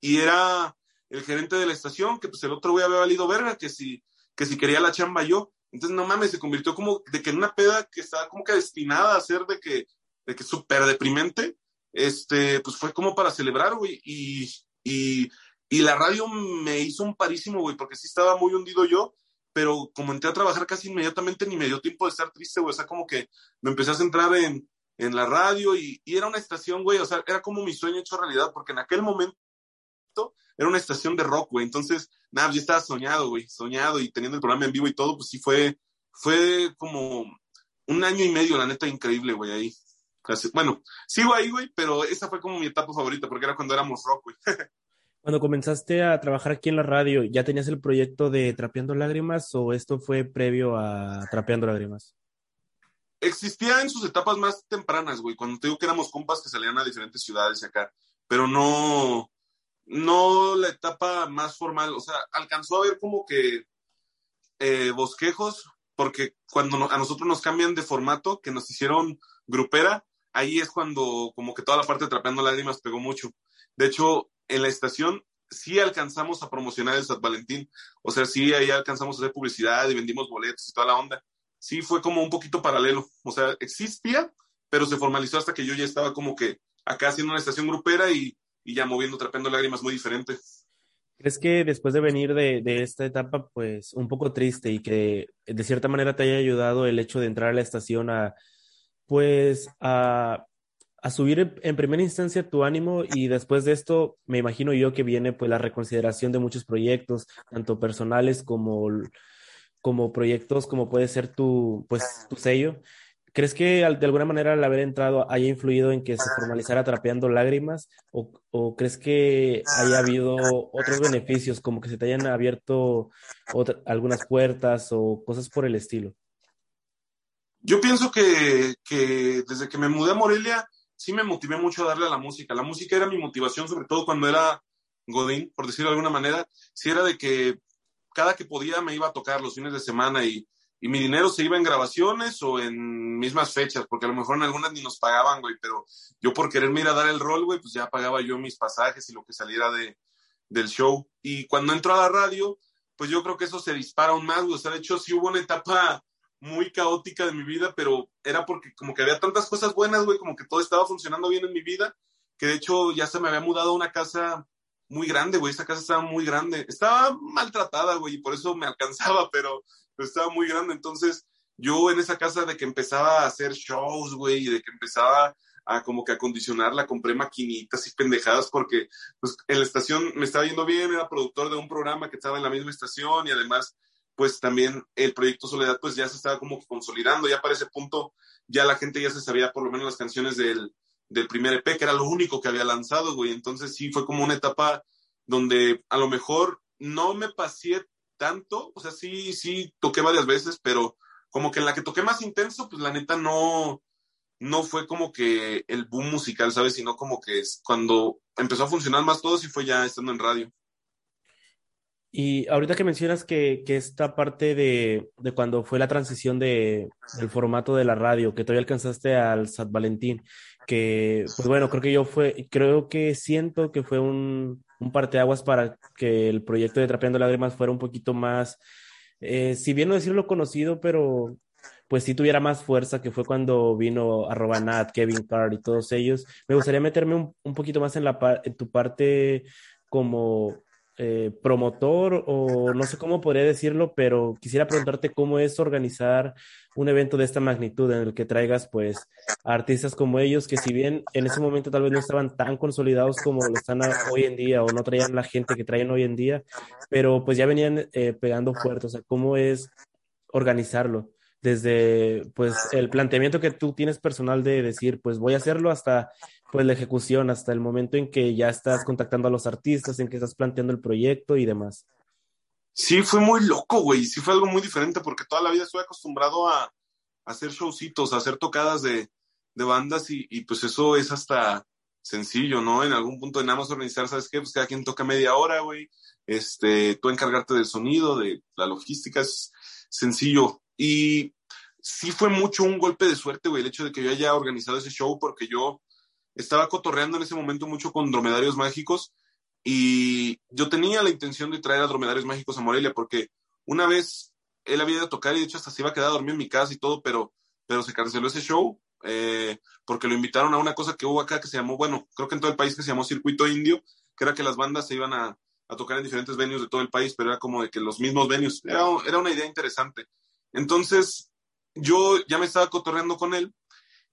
Speaker 4: y era el gerente de la estación, que pues el otro güey había valido verga, que si, que si quería la chamba yo. Entonces, no mames, se convirtió como de que en una peda que estaba como que destinada a ser de que, de que súper deprimente, este, pues fue como para celebrar, güey. Y, y, y la radio me hizo un parísimo, güey, porque sí estaba muy hundido yo pero como entré a trabajar casi inmediatamente ni me dio tiempo de estar triste, güey, o sea, como que me empecé a centrar en, en la radio y, y, era una estación, güey, o sea, era como mi sueño hecho realidad, porque en aquel momento era una estación de rock, güey, entonces, nada, yo estaba soñado, güey, soñado y teniendo el programa en vivo y todo, pues sí fue, fue como un año y medio, la neta, increíble, güey, ahí. Bueno, sigo ahí, güey, pero esa fue como mi etapa favorita, porque era cuando éramos rock, güey.
Speaker 3: Cuando comenzaste a trabajar aquí en la radio, ¿ya tenías el proyecto de Trapeando Lágrimas o esto fue previo a Trapeando Lágrimas?
Speaker 4: Existía en sus etapas más tempranas, güey, cuando te digo que éramos compas que salían a diferentes ciudades y acá, pero no, no la etapa más formal, o sea, alcanzó a ver como que eh, bosquejos, porque cuando a nosotros nos cambian de formato, que nos hicieron grupera, ahí es cuando como que toda la parte de Trapeando Lágrimas pegó mucho. De hecho, en la estación sí alcanzamos a promocionar el San Valentín. O sea, sí ahí alcanzamos a hacer publicidad y vendimos boletos y toda la onda. Sí fue como un poquito paralelo. O sea, existía, pero se formalizó hasta que yo ya estaba como que acá haciendo una estación grupera y, ya moviendo, trapeando lágrimas muy diferentes.
Speaker 3: ¿Crees que después de venir de, de, esta etapa, pues un poco triste y que de cierta manera te haya ayudado el hecho de entrar a la estación a, pues a, a subir en primera instancia tu ánimo y después de esto me imagino yo que viene pues la reconsideración de muchos proyectos, tanto personales como, como proyectos como puede ser tu, pues, tu sello. ¿Crees que de alguna manera al haber entrado haya influido en que se formalizara Trapeando Lágrimas? ¿O, o crees que haya habido otros beneficios, como que se te hayan abierto algunas puertas o cosas por el estilo?
Speaker 4: Yo pienso que, que, desde que me mudé a Morelia, sí me motivé mucho a darle a la música. La música era mi motivación, sobre todo cuando era Godín, por decirlo de alguna manera. Sí era de que cada que podía me iba a tocar los fines de semana y y mi dinero se iba en grabaciones o en mismas fechas, porque a lo mejor en algunas ni nos pagaban, güey, pero yo por quererme ir a dar el rol, güey, pues ya pagaba yo mis pasajes y lo que saliera de, del show. Y cuando entro a la radio, pues yo creo que eso se dispara aún más, güey. O sea, de hecho sí hubo una etapa muy caótica de mi vida, pero era porque como que había tantas cosas buenas, güey, como que todo estaba funcionando bien en mi vida, que de hecho ya se me había mudado a una casa muy grande, güey. Esa casa estaba muy grande. Estaba maltratada, güey, y por eso me alcanzaba, pero estaba muy grande. Entonces, yo en esa casa de que empezaba a hacer shows, güey, y de que empezaba a como que acondicionarla, compré maquinitas y pendejadas porque pues en la estación me estaba yendo bien, era productor de un programa que estaba en la misma estación y además pues también el proyecto Soledad pues ya se estaba como consolidando, ya para ese punto ya la gente ya se sabía por lo menos las canciones del, del primer EP, que era lo único que había lanzado, güey, entonces sí fue como una etapa donde a lo mejor no me pasé tanto, o sea, sí, sí toqué varias veces, pero como que en la que toqué más intenso, pues la neta no, no fue como que el boom musical, ¿sabes? Sino como que es cuando empezó a funcionar más todo, sí fue ya estando en radio.
Speaker 3: Y ahorita que mencionas que, que esta parte de, de, cuando fue la transición de, del formato de la radio, que todavía alcanzaste al Sat Valentín, que, pues bueno, creo que yo fue, creo que siento que fue un, un parteaguas para que el proyecto de Trapeando Lágrimas fuera un poquito más, eh, si bien no decirlo conocido, pero pues sí tuviera más fuerza, que fue cuando vino arroba Nat, Kevin Carr y todos ellos. Me gustaría meterme un, un poquito más en, la, en tu parte como eh, promotor o no sé cómo podría decirlo, pero quisiera preguntarte cómo es organizar un evento de esta magnitud en el que traigas pues artistas como ellos que si bien en ese momento tal vez no estaban tan consolidados como lo están hoy en día o no traían la gente que traen hoy en día, pero pues ya venían eh, pegando fuerte, o sea, cómo es organizarlo desde pues el planteamiento que tú tienes personal de decir pues voy a hacerlo hasta pues la ejecución hasta el momento en que ya estás contactando a los artistas, en que estás planteando el proyecto y demás.
Speaker 4: Sí, fue muy loco, güey. Sí fue algo muy diferente porque toda la vida estuve acostumbrado a, hacer showcitos, a hacer tocadas de, de bandas y, y, pues eso es hasta sencillo, ¿no? En algún punto de nada más organizar, ¿sabes qué? Pues cada quien toca media hora, güey. Este, tú encargarte del sonido, de la logística, es sencillo. Y sí fue mucho un golpe de suerte, güey, el hecho de que yo haya organizado ese show porque yo estaba cotorreando en ese momento mucho con dromedarios mágicos y yo tenía la intención de traer a dromedarios mágicos a Morelia porque una vez él había ido a tocar y de hecho hasta se iba a quedar a dormir en mi casa y todo, pero, pero se canceló ese show eh, porque lo invitaron a una cosa que hubo acá que se llamó, bueno, creo que en todo el país que se llamó Circuito Indio, que era que las bandas se iban a, a tocar en diferentes venues de todo el país, pero era como de que los mismos venues, era, era una idea interesante. Entonces, yo ya me estaba cotorreando con él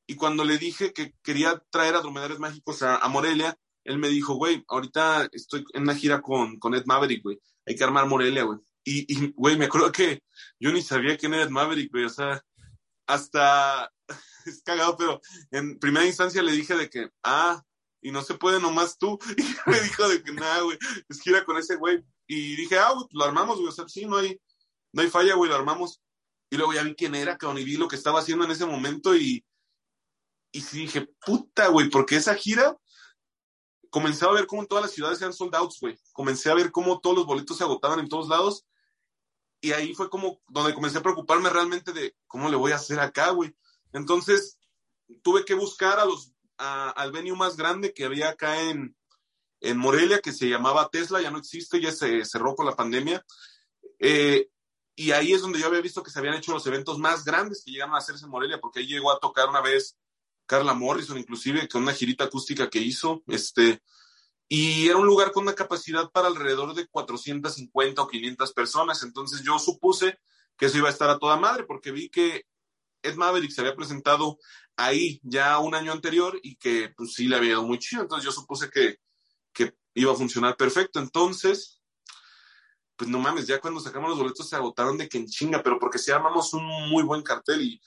Speaker 4: y cuando le dije que quería traer a Dromedarios Mágicos a, Morelia, él me dijo, güey, ahorita estoy en una gira con, con Ed Maverick, güey. Hay que armar Morelia, güey. Y, güey, me acuerdo que yo ni sabía quién era Ed Maverick, güey. O sea, hasta es cagado, pero en primera instancia le dije de que, ah, y no se puede nomás tú. Y me dijo de que nada, güey, es gira con ese güey. Y dije, ah, güey, lo armamos, güey. O sea, sí, no hay, no hay falla, güey, lo armamos. Y luego ya vi quién era, cabrón, y vi lo que estaba haciendo en ese momento y, y sí dije, puta, güey, porque esa gira comencé a ver cómo en todas las ciudades eran sold outs, güey. Comencé a ver cómo todos los boletos se agotaban en todos lados. Y ahí fue como donde comencé a preocuparme realmente de cómo le voy a hacer acá, güey. Entonces tuve que buscar a los, a, al venue más grande que había acá en, en Morelia, que se llamaba Tesla, ya no existe, ya se cerró por la pandemia. Eh, y ahí es donde yo había visto que se habían hecho los eventos más grandes que llegaron a hacerse en Morelia, porque ahí llegó a tocar una vez Carla Morrison, inclusive, con una girita acústica que hizo, este, y era un lugar con una capacidad para alrededor de 450 o 500 personas, entonces yo supuse que eso iba a estar a toda madre, porque vi que Ed Maverick se había presentado ahí ya un año anterior y que pues sí le había ido muy chido, entonces yo supuse que, que iba a funcionar perfecto. Entonces, pues no mames, ya cuando sacamos los boletos se agotaron de que en chinga, pero porque sí armamos un muy buen cartel y,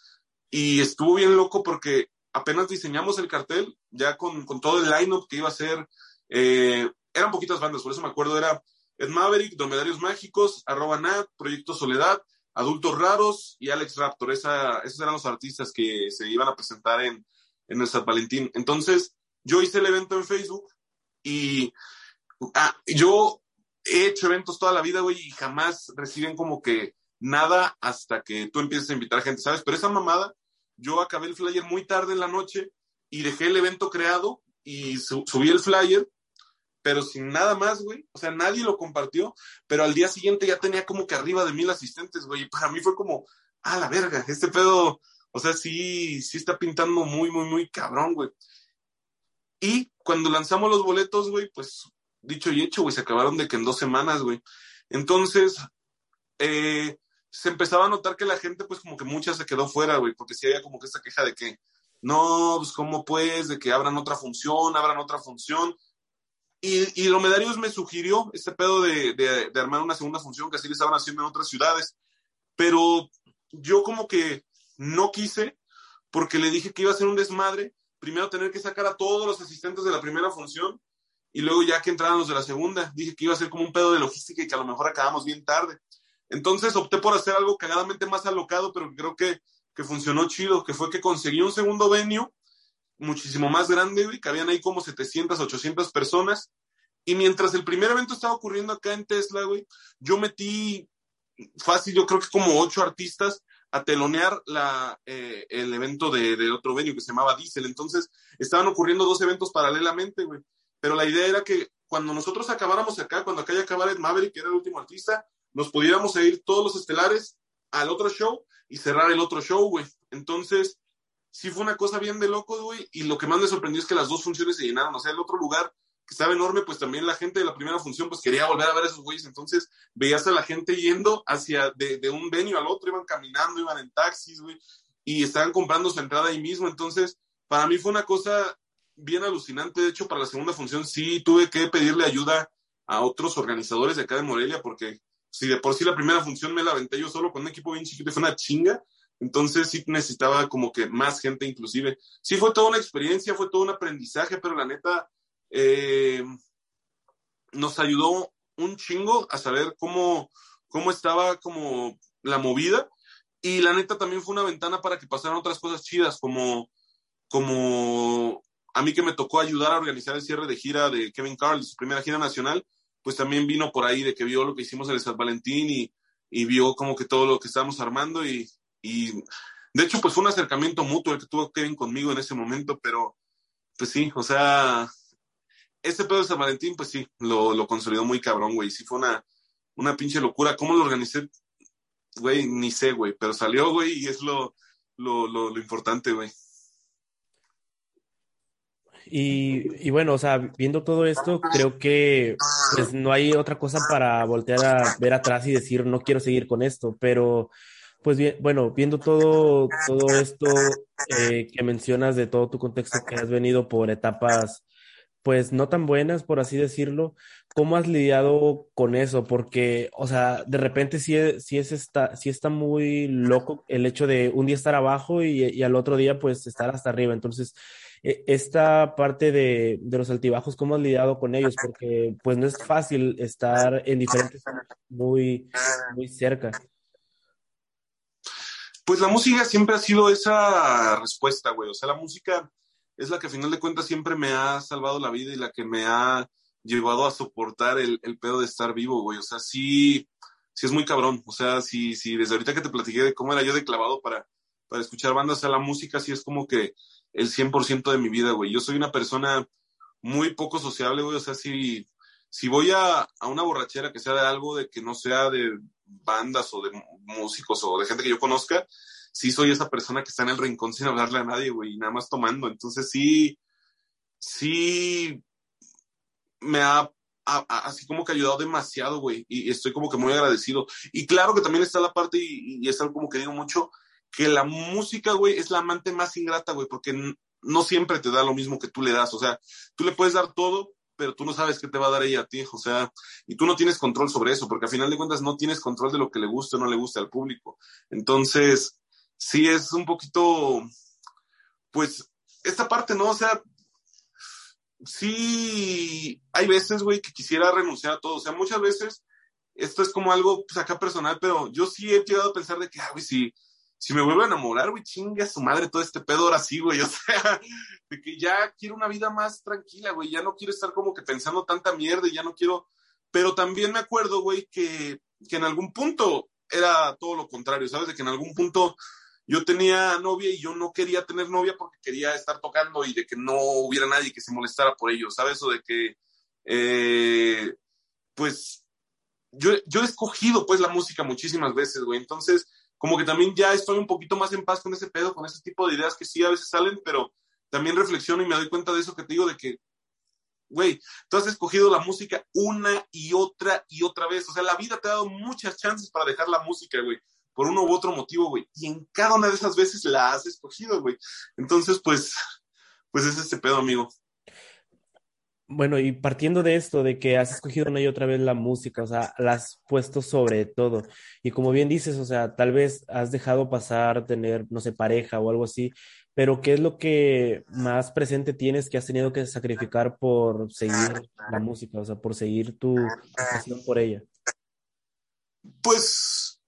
Speaker 4: y estuvo bien loco porque apenas diseñamos el cartel, ya con, con todo el line-up que iba a ser, eh, eran poquitas bandas, por eso me acuerdo, era Ed Maverick, Dromedarios Mágicos, Arroba Nat, Proyecto Soledad, Adultos Raros y Alex Raptor. Esos eran los artistas que se iban a presentar en, en el San Valentín. Entonces, yo hice el evento en Facebook y ah, yo he hecho eventos toda la vida, güey, y jamás reciben como que nada hasta que tú empieces a invitar gente, ¿sabes? Pero esa mamada, yo acabé el flyer muy tarde en la noche y dejé el evento creado y su subí el flyer pero sin nada más, güey. O sea, nadie lo compartió, pero al día siguiente ya tenía como que arriba de mil asistentes, güey. Y para mí fue como, ah, la verga, este pedo, o sea, sí, sí está pintando muy, muy, muy cabrón, güey. Y cuando lanzamos los boletos, güey, pues dicho y hecho, güey, se acabaron de que en dos semanas, güey. Entonces, eh, se empezaba a notar que la gente, pues como que mucha se quedó fuera, güey, porque sí había como que esta queja de que, no, pues cómo pues, de que abran otra función, abran otra función. Y, y me sugirió este pedo de, de, de, armar una segunda función que así le estaban haciendo en otras ciudades. Pero yo como que no quise porque le dije que iba a ser un desmadre. Primero tener que sacar a todos los asistentes de la primera función y luego ya que entraran los de la segunda. Dije que iba a ser como un pedo de logística y que a lo mejor acabamos bien tarde. Entonces opté por hacer algo cagadamente más alocado, pero creo que, que funcionó chido, que fue que conseguí un segundo venue muchísimo más grande, güey, que habían ahí como 700, 800 personas. Y mientras el primer evento estaba ocurriendo acá en Tesla, güey, yo metí fácil, yo creo que como ocho artistas a telonear la, eh, el evento de, de, otro venue que se llamaba Diesel. Entonces, estaban ocurriendo dos eventos paralelamente, güey. Pero la idea era que cuando nosotros acabáramos acá, cuando acá ya acabara el Maverick, que era el último artista, nos pudiéramos ir todos los estelares al otro show y cerrar el otro show, güey. Entonces, sí fue una cosa bien de loco, güey, y lo que más me sorprendió es que las dos funciones se llenaron, o sea, el otro lugar que estaba enorme, pues también la gente de la primera función pues quería volver a ver a esos güeyes, entonces veías a la gente yendo hacia de, de un venue al otro, iban caminando, iban en taxis, güey, y estaban comprando su entrada ahí mismo, entonces para mí fue una cosa bien alucinante, de hecho para la segunda función sí tuve que pedirle ayuda a otros organizadores de acá de Morelia, porque si de por sí la primera función me la aventé yo solo con un equipo bien chiquito, fue una chinga, entonces sí necesitaba como que más gente inclusive. Sí fue toda una experiencia, fue todo un aprendizaje, pero la neta eh, nos ayudó un chingo a saber cómo, cómo estaba como la movida. Y la neta también fue una ventana para que pasaran otras cosas chidas, como, como a mí que me tocó ayudar a organizar el cierre de gira de Kevin Carl, su primera gira nacional, pues también vino por ahí de que vio lo que hicimos en el San Valentín y, y vio como que todo lo que estábamos armando y, y de hecho, pues fue un acercamiento mutuo el que tuvo Kevin conmigo en ese momento, pero pues sí, o sea, este pedo de San Valentín, pues sí, lo, lo consolidó muy cabrón, güey. Sí fue una, una pinche locura. ¿Cómo lo organicé? Güey, ni sé, güey, pero salió, güey, y es lo, lo, lo, lo importante, güey.
Speaker 3: Y, y, bueno, o sea, viendo todo esto, creo que pues no hay otra cosa para voltear a ver atrás y decir, no quiero seguir con esto, pero pues bien, bueno, viendo todo, todo esto eh, que mencionas de todo tu contexto que has venido por etapas, pues no tan buenas, por así decirlo, ¿cómo has lidiado con eso? Porque, o sea, de repente sí, sí, es está, sí está muy loco el hecho de un día estar abajo y, y al otro día pues estar hasta arriba. Entonces, esta parte de, de, los altibajos, ¿cómo has lidiado con ellos? Porque pues no es fácil estar en diferentes muy, muy cerca.
Speaker 4: Pues la música siempre ha sido esa respuesta, güey. O sea, la música es la que a final de cuentas siempre me ha salvado la vida y la que me ha llevado a soportar el, el pedo de estar vivo, güey. O sea, sí, sí es muy cabrón. O sea, sí, sí, desde ahorita que te platiqué de cómo era yo de clavado para, para escuchar bandas, o sea, la música sí es como que el 100% de mi vida, güey. Yo soy una persona muy poco sociable, güey. O sea, si, si voy a, a una borrachera que sea de algo de que no sea de bandas o de músicos o de gente que yo conozca, sí soy esa persona que está en el rincón sin hablarle a nadie, güey, y nada más tomando. Entonces sí, sí me ha, así como que ayudado demasiado, güey, y estoy como que muy agradecido. Y claro que también está la parte, y, y es algo como que digo mucho, que la música, güey, es la amante más ingrata, güey, porque no siempre te da lo mismo que tú le das, o sea, tú le puedes dar todo, pero tú no sabes qué te va a dar ella a ti, o sea, y tú no tienes control sobre eso, porque al final de cuentas no tienes control de lo que le gusta o no le gusta al público. Entonces, sí es un poquito, pues, esta parte, ¿no? O sea, sí, hay veces, güey, que quisiera renunciar a todo, o sea, muchas veces, esto es como algo, pues, acá personal, pero yo sí he llegado a pensar de que, ah, güey, si si me vuelvo a enamorar, güey, chingue a su madre todo este pedo ahora sí, güey. O sea, de que ya quiero una vida más tranquila, güey. Ya no quiero estar como que pensando tanta mierda ya no quiero. Pero también me acuerdo, güey, que, que en algún punto era todo lo contrario, ¿sabes? De que en algún punto yo tenía novia y yo no quería tener novia porque quería estar tocando y de que no hubiera nadie que se molestara por ello, ¿sabes? O de que, eh, pues, yo, yo he escogido pues la música muchísimas veces, güey. Entonces, como que también ya estoy un poquito más en paz con ese pedo, con ese tipo de ideas que sí a veces salen, pero también reflexiono y me doy cuenta de eso que te digo, de que, güey, tú has escogido la música una y otra y otra vez. O sea, la vida te ha dado muchas chances para dejar la música, güey, por uno u otro motivo, güey. Y en cada una de esas veces la has escogido, güey. Entonces, pues, pues es este pedo, amigo.
Speaker 3: Bueno, y partiendo de esto, de que has escogido una y otra vez la música, o sea, la has puesto sobre todo. Y como bien dices, o sea, tal vez has dejado pasar tener, no sé, pareja o algo así, pero ¿qué es lo que más presente tienes que has tenido que sacrificar por seguir la música, o sea, por seguir tu pasión por ella?
Speaker 4: Pues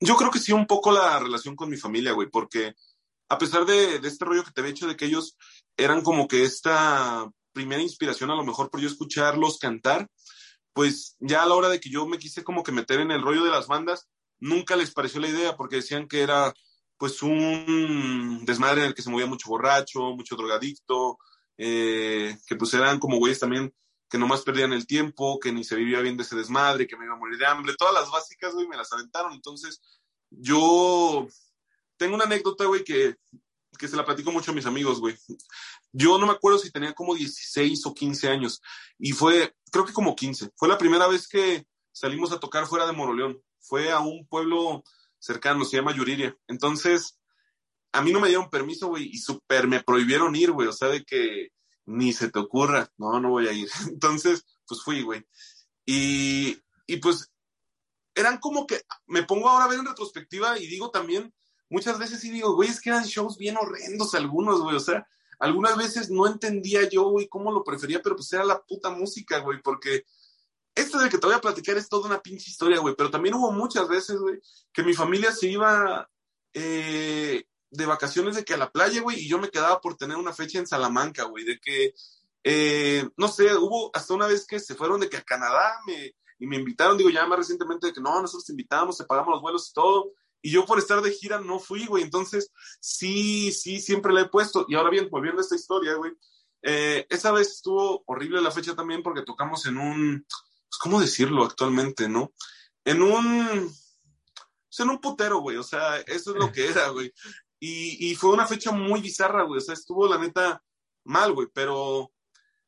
Speaker 4: yo creo que sí, un poco la relación con mi familia, güey, porque a pesar de, de este rollo que te he hecho de que ellos eran como que esta primera inspiración a lo mejor por yo escucharlos cantar, pues ya a la hora de que yo me quise como que meter en el rollo de las bandas, nunca les pareció la idea porque decían que era pues un desmadre en el que se movía mucho borracho, mucho drogadicto, eh, que pues eran como güeyes también que nomás perdían el tiempo, que ni se vivía bien de ese desmadre, que me iba a morir de hambre, todas las básicas, güey, me las aventaron. Entonces, yo tengo una anécdota, güey, que, que se la platico mucho a mis amigos, güey. Yo no me acuerdo si tenía como 16 o 15 años y fue, creo que como 15. Fue la primera vez que salimos a tocar fuera de Moroleón. Fue a un pueblo cercano, se llama Yuriria. Entonces, a mí no me dieron permiso, güey, y súper me prohibieron ir, güey. O sea, de que ni se te ocurra, no, no voy a ir. Entonces, pues fui, güey. Y, y pues eran como que, me pongo ahora a ver en retrospectiva y digo también, muchas veces sí digo, güey, es que eran shows bien horrendos algunos, güey. O sea, algunas veces no entendía yo, güey, cómo lo prefería, pero pues era la puta música, güey, porque esto de que te voy a platicar es toda una pinche historia, güey, pero también hubo muchas veces, güey, que mi familia se iba eh, de vacaciones de que a la playa, güey, y yo me quedaba por tener una fecha en Salamanca, güey, de que, eh, no sé, hubo hasta una vez que se fueron de que a Canadá me, y me invitaron, digo, ya más recientemente de que no, nosotros te invitamos, te pagamos los vuelos y todo, y yo por estar de gira no fui, güey. Entonces, sí, sí, siempre la he puesto. Y ahora bien, volviendo a esta historia, güey. Eh, esa vez estuvo horrible la fecha también porque tocamos en un, pues, ¿cómo decirlo actualmente, no? En un, pues, en un putero, güey. O sea, eso es lo que era, güey. Y, y fue una fecha muy bizarra, güey. O sea, estuvo la neta mal, güey. Pero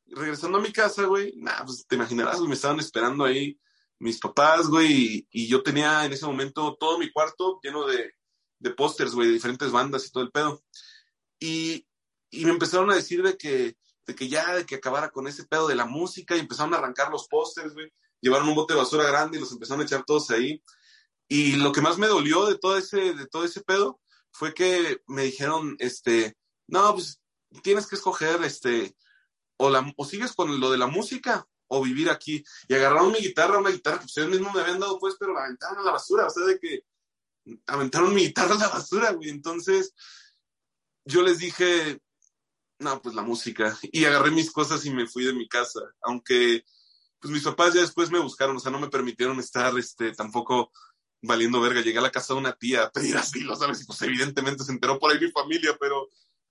Speaker 4: regresando a mi casa, güey, nah, pues te imaginarás, me estaban esperando ahí mis papás, güey, y, yo tenía en ese momento todo mi cuarto lleno de, de pósters, güey, de diferentes bandas y todo el pedo. Y, y me empezaron a decir de que, de que ya, de que acabara con ese pedo de la música y empezaron a arrancar los pósters, güey. Llevaron un bote de basura grande y los empezaron a echar todos ahí. Y lo que más me dolió de todo ese, de todo ese pedo fue que me dijeron, este, no, pues tienes que escoger, este, o, la, o sigues con lo de la música o vivir aquí. Y agarraron mi guitarra, una guitarra que ustedes mismos me habían dado, pues, pero la aventaron a la basura, o sea, de que aventaron mi guitarra a la basura, güey. Entonces, yo les dije, no, pues la música. Y agarré mis cosas y me fui de mi casa, aunque, pues mis papás ya después me buscaron, o sea, no me permitieron estar, este, tampoco valiendo verga. Llegué a la casa de una tía a pedir asilo, ¿sabes? Y pues evidentemente se enteró por ahí mi familia, pero,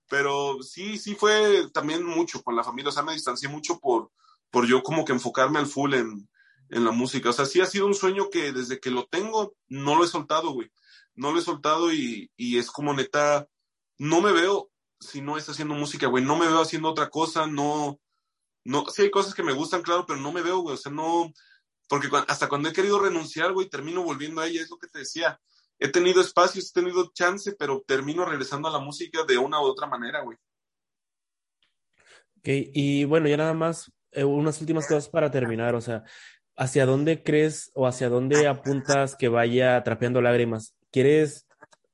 Speaker 4: pero sí, sí fue también mucho con la familia, o sea, me distancié mucho por, por yo como que enfocarme al full en, en la música. O sea, sí ha sido un sueño que desde que lo tengo no lo he soltado, güey. No lo he soltado y, y es como neta, no me veo si no es haciendo música, güey. No me veo haciendo otra cosa, no, no, sí hay cosas que me gustan, claro, pero no me veo, güey. O sea, no, porque hasta cuando he querido renunciar, güey, termino volviendo a ella, es lo que te decía. he tenido espacios, he tenido chance, pero termino regresando a la música de una u otra manera, güey.
Speaker 3: Ok, y bueno, ya nada más, eh, unas últimas cosas para terminar, o sea, ¿hacia dónde crees o hacia dónde apuntas que vaya trapeando lágrimas? ¿Quieres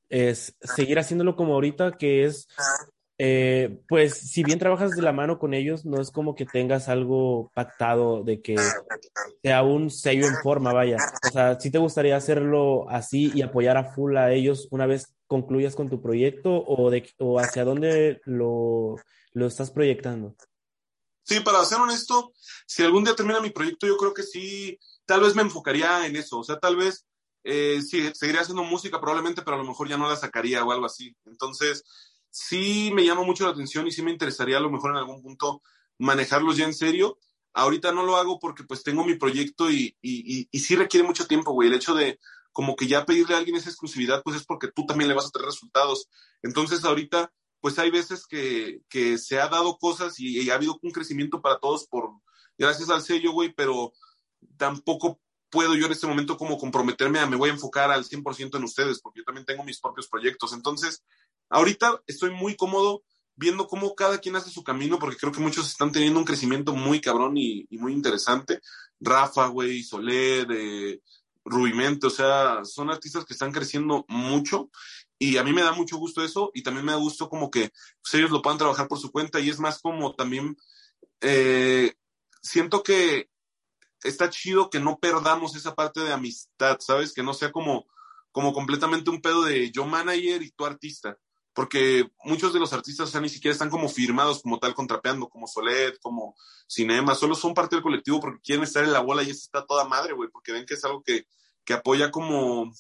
Speaker 3: es, seguir haciéndolo como ahorita, que es eh, pues si bien trabajas de la mano con ellos, no es como que tengas algo pactado de que sea un sello en forma, vaya. O sea, ¿sí te gustaría hacerlo así y apoyar a full a ellos una vez concluyas con tu proyecto o, de, o hacia dónde lo, lo estás proyectando?
Speaker 4: Sí, para ser honesto, si algún día termina mi proyecto, yo creo que sí, tal vez me enfocaría en eso. O sea, tal vez eh, sí, seguiría haciendo música probablemente, pero a lo mejor ya no la sacaría o algo así. Entonces, sí me llama mucho la atención y sí me interesaría a lo mejor en algún punto manejarlos ya en serio. Ahorita no lo hago porque pues tengo mi proyecto y, y, y, sí requiere mucho tiempo, güey. El hecho de como que ya pedirle a alguien esa exclusividad, pues es porque tú también le vas a tener resultados. Entonces ahorita, pues hay veces que, se ha dado cosas y, ha habido un crecimiento para todos por, gracias al sello, güey, pero tampoco puedo yo en este momento como comprometerme a me voy a enfocar al 100% en ustedes, porque yo también tengo mis propios proyectos. Entonces, Ahorita estoy muy cómodo viendo cómo cada quien hace su camino, porque creo que muchos están teniendo un crecimiento muy cabrón y, y muy interesante. Rafa, güey, Soler, eh, Rubimente, o sea, son artistas que están creciendo mucho y a mí me da mucho gusto eso y también me da gusto como que pues, ellos lo puedan trabajar por su cuenta y es más como también eh, siento que está chido que no perdamos esa parte de amistad, ¿sabes? Que no sea como, como completamente un pedo de yo manager y tú artista porque muchos de los artistas, o sea, ni siquiera están como firmados como tal contrapeando, como Solet, como Cinema, solo son parte del colectivo porque quieren estar en la bola y eso está toda madre, güey, porque ven que es algo que, que apoya como,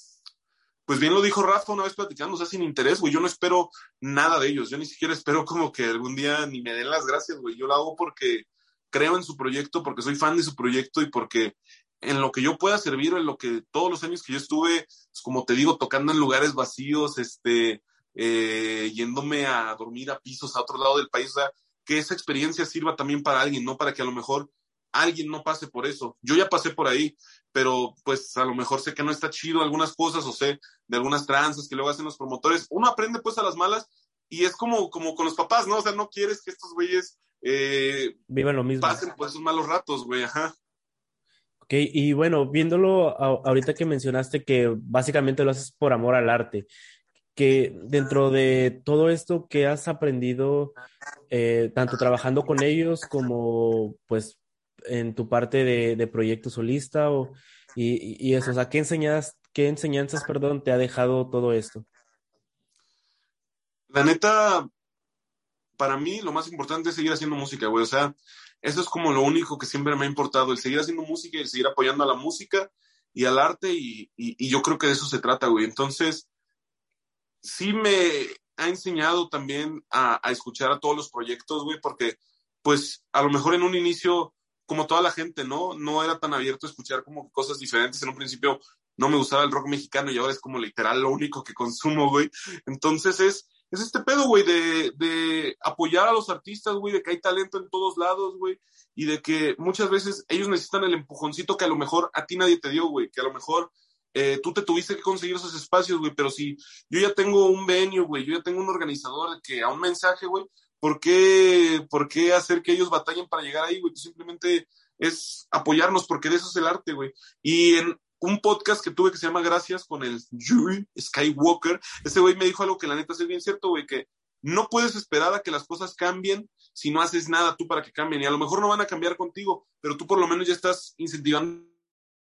Speaker 4: pues bien lo dijo Rafa una vez platicando, o sea, sin interés, güey, yo no espero nada de ellos, yo ni siquiera espero como que algún día ni me den las gracias, güey, yo lo hago porque creo en su proyecto, porque soy fan de su proyecto y porque en lo que yo pueda servir, en lo que todos los años que yo estuve, pues, como te digo, tocando en lugares vacíos, este, eh, yéndome a dormir a pisos a otro lado del país, o sea, que esa experiencia sirva también para alguien, no para que a lo mejor alguien no pase por eso. Yo ya pasé por ahí, pero pues a lo mejor sé que no está chido algunas cosas o sé de algunas tranzas que luego hacen los promotores. Uno aprende pues a las malas y es como, como con los papás, ¿no? O sea, no quieres que estos güeyes eh,
Speaker 3: vivan lo mismo.
Speaker 4: Pasen por esos malos ratos, güey, ajá.
Speaker 3: Ok, y bueno, viéndolo ahorita que mencionaste que básicamente lo haces por amor al arte, que dentro de todo esto que has aprendido, eh, tanto trabajando con ellos como pues en tu parte de, de proyecto solista o, y, y, eso, o sea, ¿qué enseñas, qué enseñanzas, perdón, te ha dejado todo esto?
Speaker 4: La neta, para mí lo más importante es seguir haciendo música, güey, o sea, eso es como lo único que siempre me ha importado, el seguir haciendo música y el seguir apoyando a la música y al arte y, y, y yo creo que de eso se trata, güey. Entonces, sí me ha enseñado también a, a, escuchar a todos los proyectos, güey, porque pues a lo mejor en un inicio, como toda la gente, ¿no? No era tan abierto a escuchar como cosas diferentes. En un principio no me gustaba el rock mexicano y ahora es como literal lo único que consumo, güey. Entonces es, es este pedo, güey, de, de apoyar a los artistas, güey, de que hay talento en todos lados, güey, y de que muchas veces ellos necesitan el empujoncito que a lo mejor a ti nadie te dio, güey, que a lo mejor eh, tú te tuviste que conseguir esos espacios, güey, pero si yo ya tengo un venue, güey, yo ya tengo un organizador que a un mensaje, güey, ¿por qué, ¿por qué hacer que ellos batallen para llegar ahí, güey? Simplemente es apoyarnos porque de eso es el arte, güey. Y en un podcast que tuve que se llama Gracias con el Yuri Skywalker, ese güey me dijo algo que la neta es bien cierto, güey, que no puedes esperar a que las cosas cambien si no haces nada tú para que cambien. Y a lo mejor no van a cambiar contigo, pero tú por lo menos ya estás incentivando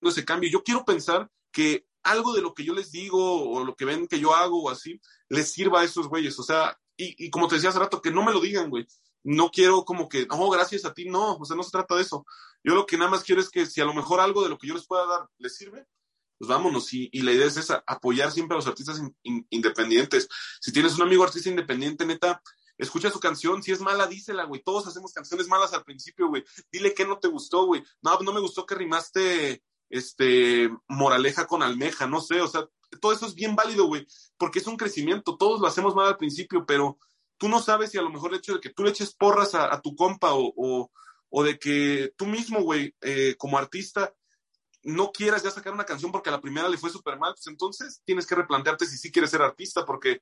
Speaker 4: ese cambio. Yo quiero pensar que algo de lo que yo les digo o lo que ven que yo hago o así, les sirva a esos güeyes. O sea, y, como te decía hace rato, que no me lo digan, güey. No quiero como que, oh, gracias a ti, no, o sea, no se trata de eso. Yo lo que nada más quiero es que si a lo mejor algo de lo que yo les pueda dar les sirve, pues vámonos. Y, la idea es esa, apoyar siempre a los artistas in, in, independientes. Si tienes un amigo artista independiente, neta, escucha su canción, si es mala, dísela, güey. Todos hacemos canciones malas al principio, güey. Dile que no te gustó, güey. No, no me gustó que rimaste este, moraleja con almeja, no sé, o sea, todo eso es bien válido, güey, porque es un crecimiento, todos lo hacemos mal al principio, pero tú no sabes si a lo mejor el hecho de que tú le eches porras a, tu compa o, o, o, de que tú mismo, güey, eh, como artista, no quieras ya sacar una canción porque a la primera le fue súper mal, pues entonces tienes que replantearte si sí quieres ser artista, porque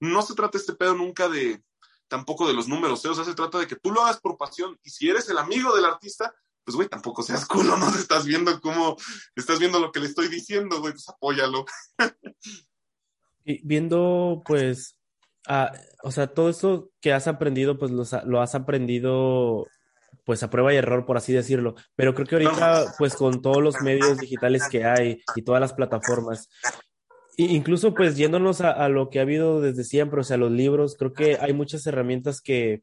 Speaker 4: no se trata este pedo nunca de tampoco de los números, ¿eh? o sea, se trata de que tú lo hagas por pasión y si eres el amigo del artista, pues güey, tampoco seas culo, no estás viendo cómo, estás viendo lo que le estoy diciendo, güey, pues apóyalo.
Speaker 3: Y viendo, pues, ah, o sea, todo esto que has aprendido, pues lo, lo has aprendido pues a prueba y error, por así decirlo. Pero creo que ahorita, pues con todos los medios digitales que hay y todas las plataformas, incluso pues yéndonos a, lo que ha habido desde siempre, o sea, los libros, creo que hay muchas herramientas que,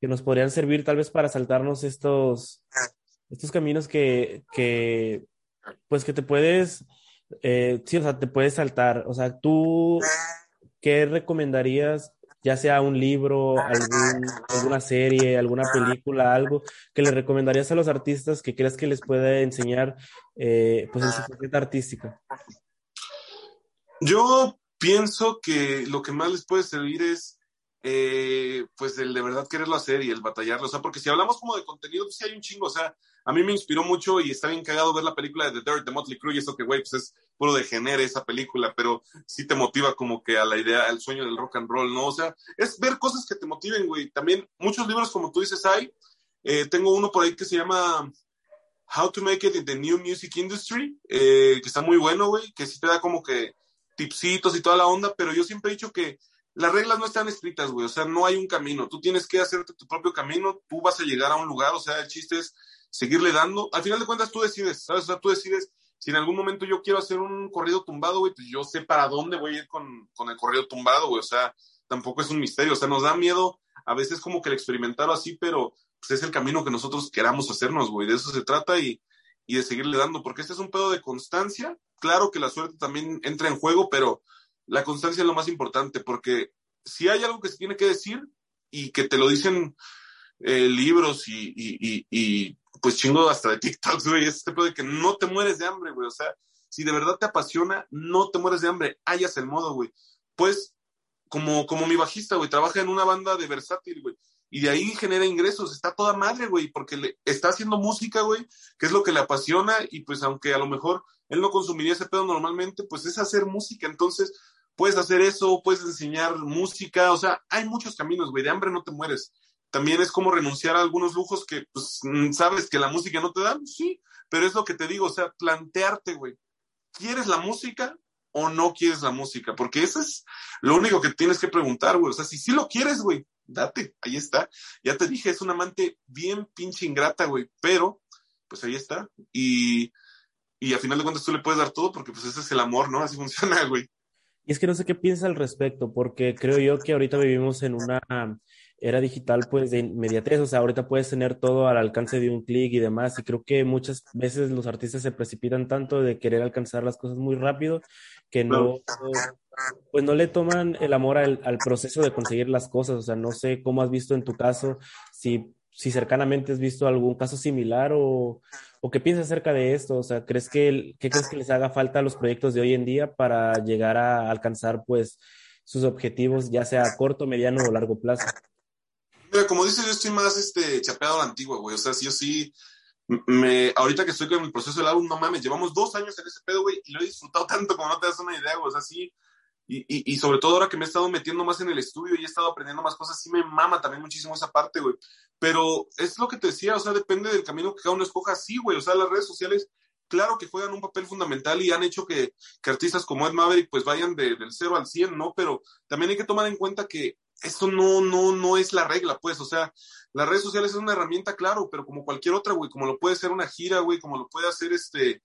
Speaker 3: que nos podrían servir tal vez para saltarnos estos, estos caminos que, que, pues que te puedes, eh, sí, o sea, te puedes saltar. O sea, tú, ¿qué recomendarías ya sea un libro, algún, alguna serie, alguna película, algo que le recomendarías a los artistas que creas que les pueda enseñar eh, pues en su faceta artística?
Speaker 4: Yo pienso que lo que más les puede servir es eh, pues el de verdad quererlo hacer y el batallarlo, o sea, porque si hablamos como de contenido, pues sí hay un chingo, o sea, a mí me inspiró mucho y está bien cagado ver la película de The Dirt de Motley Crue y eso que, güey, pues es puro de genere esa película, pero sí te motiva como que a la idea, al sueño del rock and roll, ¿no? O sea, es ver cosas que te motiven, güey. También muchos libros, como tú dices, hay. Eh, tengo uno por ahí que se llama How to Make It in the New Music Industry, eh, que está muy bueno, güey, que sí te da como que tipsitos y toda la onda, pero yo siempre he dicho que las reglas no están escritas, güey, o sea, no hay un camino, tú tienes que hacerte tu propio camino, tú vas a llegar a un lugar, o sea, el chiste es seguirle dando. Al final de cuentas, tú decides, ¿sabes? O sea, tú decides si en algún momento yo quiero hacer un corrido tumbado, güey, pues yo sé para dónde voy a ir con, con el corrido tumbado, güey. O sea, tampoco es un misterio. O sea, nos da miedo a veces como que el experimentarlo así, pero pues es el camino que nosotros queramos hacernos, güey. De eso se trata y, y de seguirle dando, porque este es un pedo de constancia. Claro que la suerte también entra en juego, pero la constancia es lo más importante, porque si hay algo que se tiene que decir y que te lo dicen eh, libros y, y, y, pues chingo hasta de TikToks, güey, es este de que no te mueres de hambre, güey, o sea, si de verdad te apasiona, no te mueres de hambre, hayas el modo, güey. Pues, como, como mi bajista, güey, trabaja en una banda de versátil, güey, y de ahí genera ingresos, está toda madre, güey, porque le, está haciendo música, güey, que es lo que le apasiona, y pues aunque a lo mejor él no consumiría ese pedo normalmente, pues es hacer música, entonces puedes hacer eso, puedes enseñar música, o sea, hay muchos caminos, güey, de hambre no te mueres también es como renunciar a algunos lujos que, pues, mm, sabes que la música no te da, sí, pero es lo que te digo, o sea, plantearte, güey, ¿quieres la música o no quieres la música? Porque eso es lo único que tienes que preguntar, güey, o sea, si sí lo quieres, güey, date, ahí está. Ya te dije, es una amante bien pinche ingrata, güey, pero, pues ahí está. Y, y a final de cuentas tú le puedes dar todo porque, pues, ese es el amor, ¿no? Así funciona, güey.
Speaker 3: Y es que no sé qué piensa al respecto, porque creo yo que ahorita vivimos en una era digital, pues de inmediatez, o sea, ahorita puedes tener todo al alcance de un clic y demás, y creo que muchas veces los artistas se precipitan tanto de querer alcanzar las cosas muy rápido que no, pues no le toman el amor al, al proceso de conseguir las cosas, o sea, no sé cómo has visto en tu caso, si, si cercanamente has visto algún caso similar o, o qué piensas acerca de esto, o sea, ¿crees que, qué crees que les haga falta a los proyectos de hoy en día para llegar a alcanzar, pues, sus objetivos, ya sea a corto, mediano o largo plazo?
Speaker 4: Como dices, yo estoy más este, chapeado a la antigua, güey. O sea, si yo sí, me, ahorita que estoy con el proceso del álbum, no mames, llevamos dos años en ese pedo, güey, y lo he disfrutado tanto como no te das una idea, güey. O sea, sí, y, y, sobre todo ahora que me he estado metiendo más en el estudio y he estado aprendiendo más cosas, sí me mama también muchísimo esa parte, güey. Pero es lo que te decía, o sea, depende del camino que cada uno escoja, sí, güey. O sea, las redes sociales, claro que juegan un papel fundamental y han hecho que, que artistas como Ed Maverick pues vayan de, del 0 al 100, ¿no? Pero también hay que tomar en cuenta que esto no, no, no es la regla, pues, o sea, las redes sociales es una herramienta, claro, pero como cualquier otra, güey, como lo puede ser una gira, güey, como lo puede hacer este,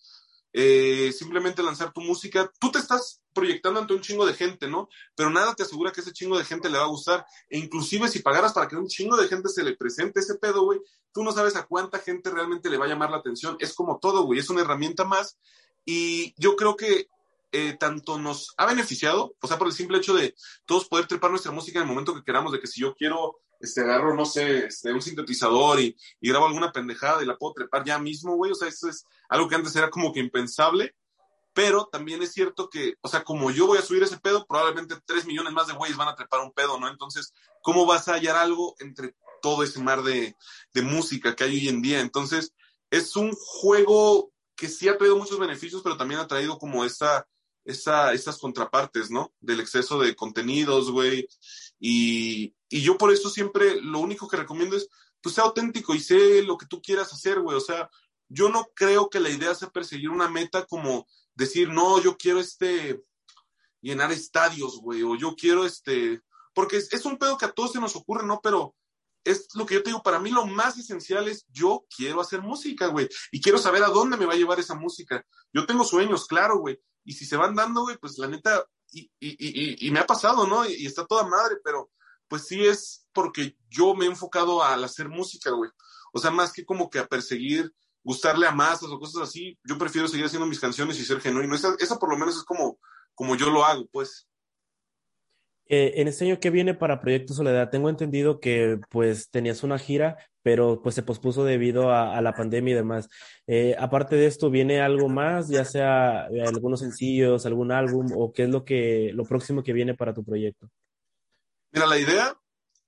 Speaker 4: eh, simplemente lanzar tu música, tú te estás proyectando ante un chingo de gente, ¿no? Pero nada te asegura que ese chingo de gente le va a gustar, e inclusive si pagaras para que un chingo de gente se le presente ese pedo, güey, tú no sabes a cuánta gente realmente le va a llamar la atención, es como todo, güey, es una herramienta más, y yo creo que eh, tanto nos ha beneficiado, o sea, por el simple hecho de todos poder trepar nuestra música en el momento que queramos, de que si yo quiero, este, agarro, no sé, este, un sintetizador y, y grabo alguna pendejada y la puedo trepar ya mismo, güey, o sea, eso es algo que antes era como que impensable, pero también es cierto que, o sea, como yo voy a subir ese pedo, probablemente tres millones más de güeyes van a trepar un pedo, ¿no? Entonces, ¿cómo vas a hallar algo entre todo ese mar de, de música que hay hoy en día? Entonces, es un juego que sí ha traído muchos beneficios, pero también ha traído como esta, esta, estas contrapartes, ¿no? Del exceso de contenidos, güey. Y, yo por eso siempre lo único que recomiendo es, pues, sea auténtico y sé lo que tú quieras hacer, güey. O sea, yo no creo que la idea sea perseguir una meta como decir, no, yo quiero este, llenar estadios, güey, o yo quiero este, porque es, es, un pedo que a todos se nos ocurre, ¿no? Pero es lo que yo te digo, para mí lo más esencial es yo quiero hacer música, güey, y quiero saber a dónde me va a llevar esa música. Yo tengo sueños, claro, güey, y si se van dando, güey, pues la neta, y, y, y, y me ha pasado, ¿no? Y, está toda madre, pero pues sí es porque yo me he enfocado al hacer música, güey. O sea, más que como que a perseguir gustarle a masas o cosas así, yo prefiero seguir haciendo mis canciones y ser genuino. Esa, esa por lo menos es como, como yo lo hago, pues.
Speaker 3: Eh, en este año que viene para Proyecto Soledad, tengo entendido que pues tenías una gira, pero pues se pospuso debido a, la pandemia y demás. Eh, aparte de esto, ¿viene algo más, ya sea eh, algunos sencillos, algún álbum o qué es lo que lo próximo que viene para tu proyecto?
Speaker 4: Mira, la idea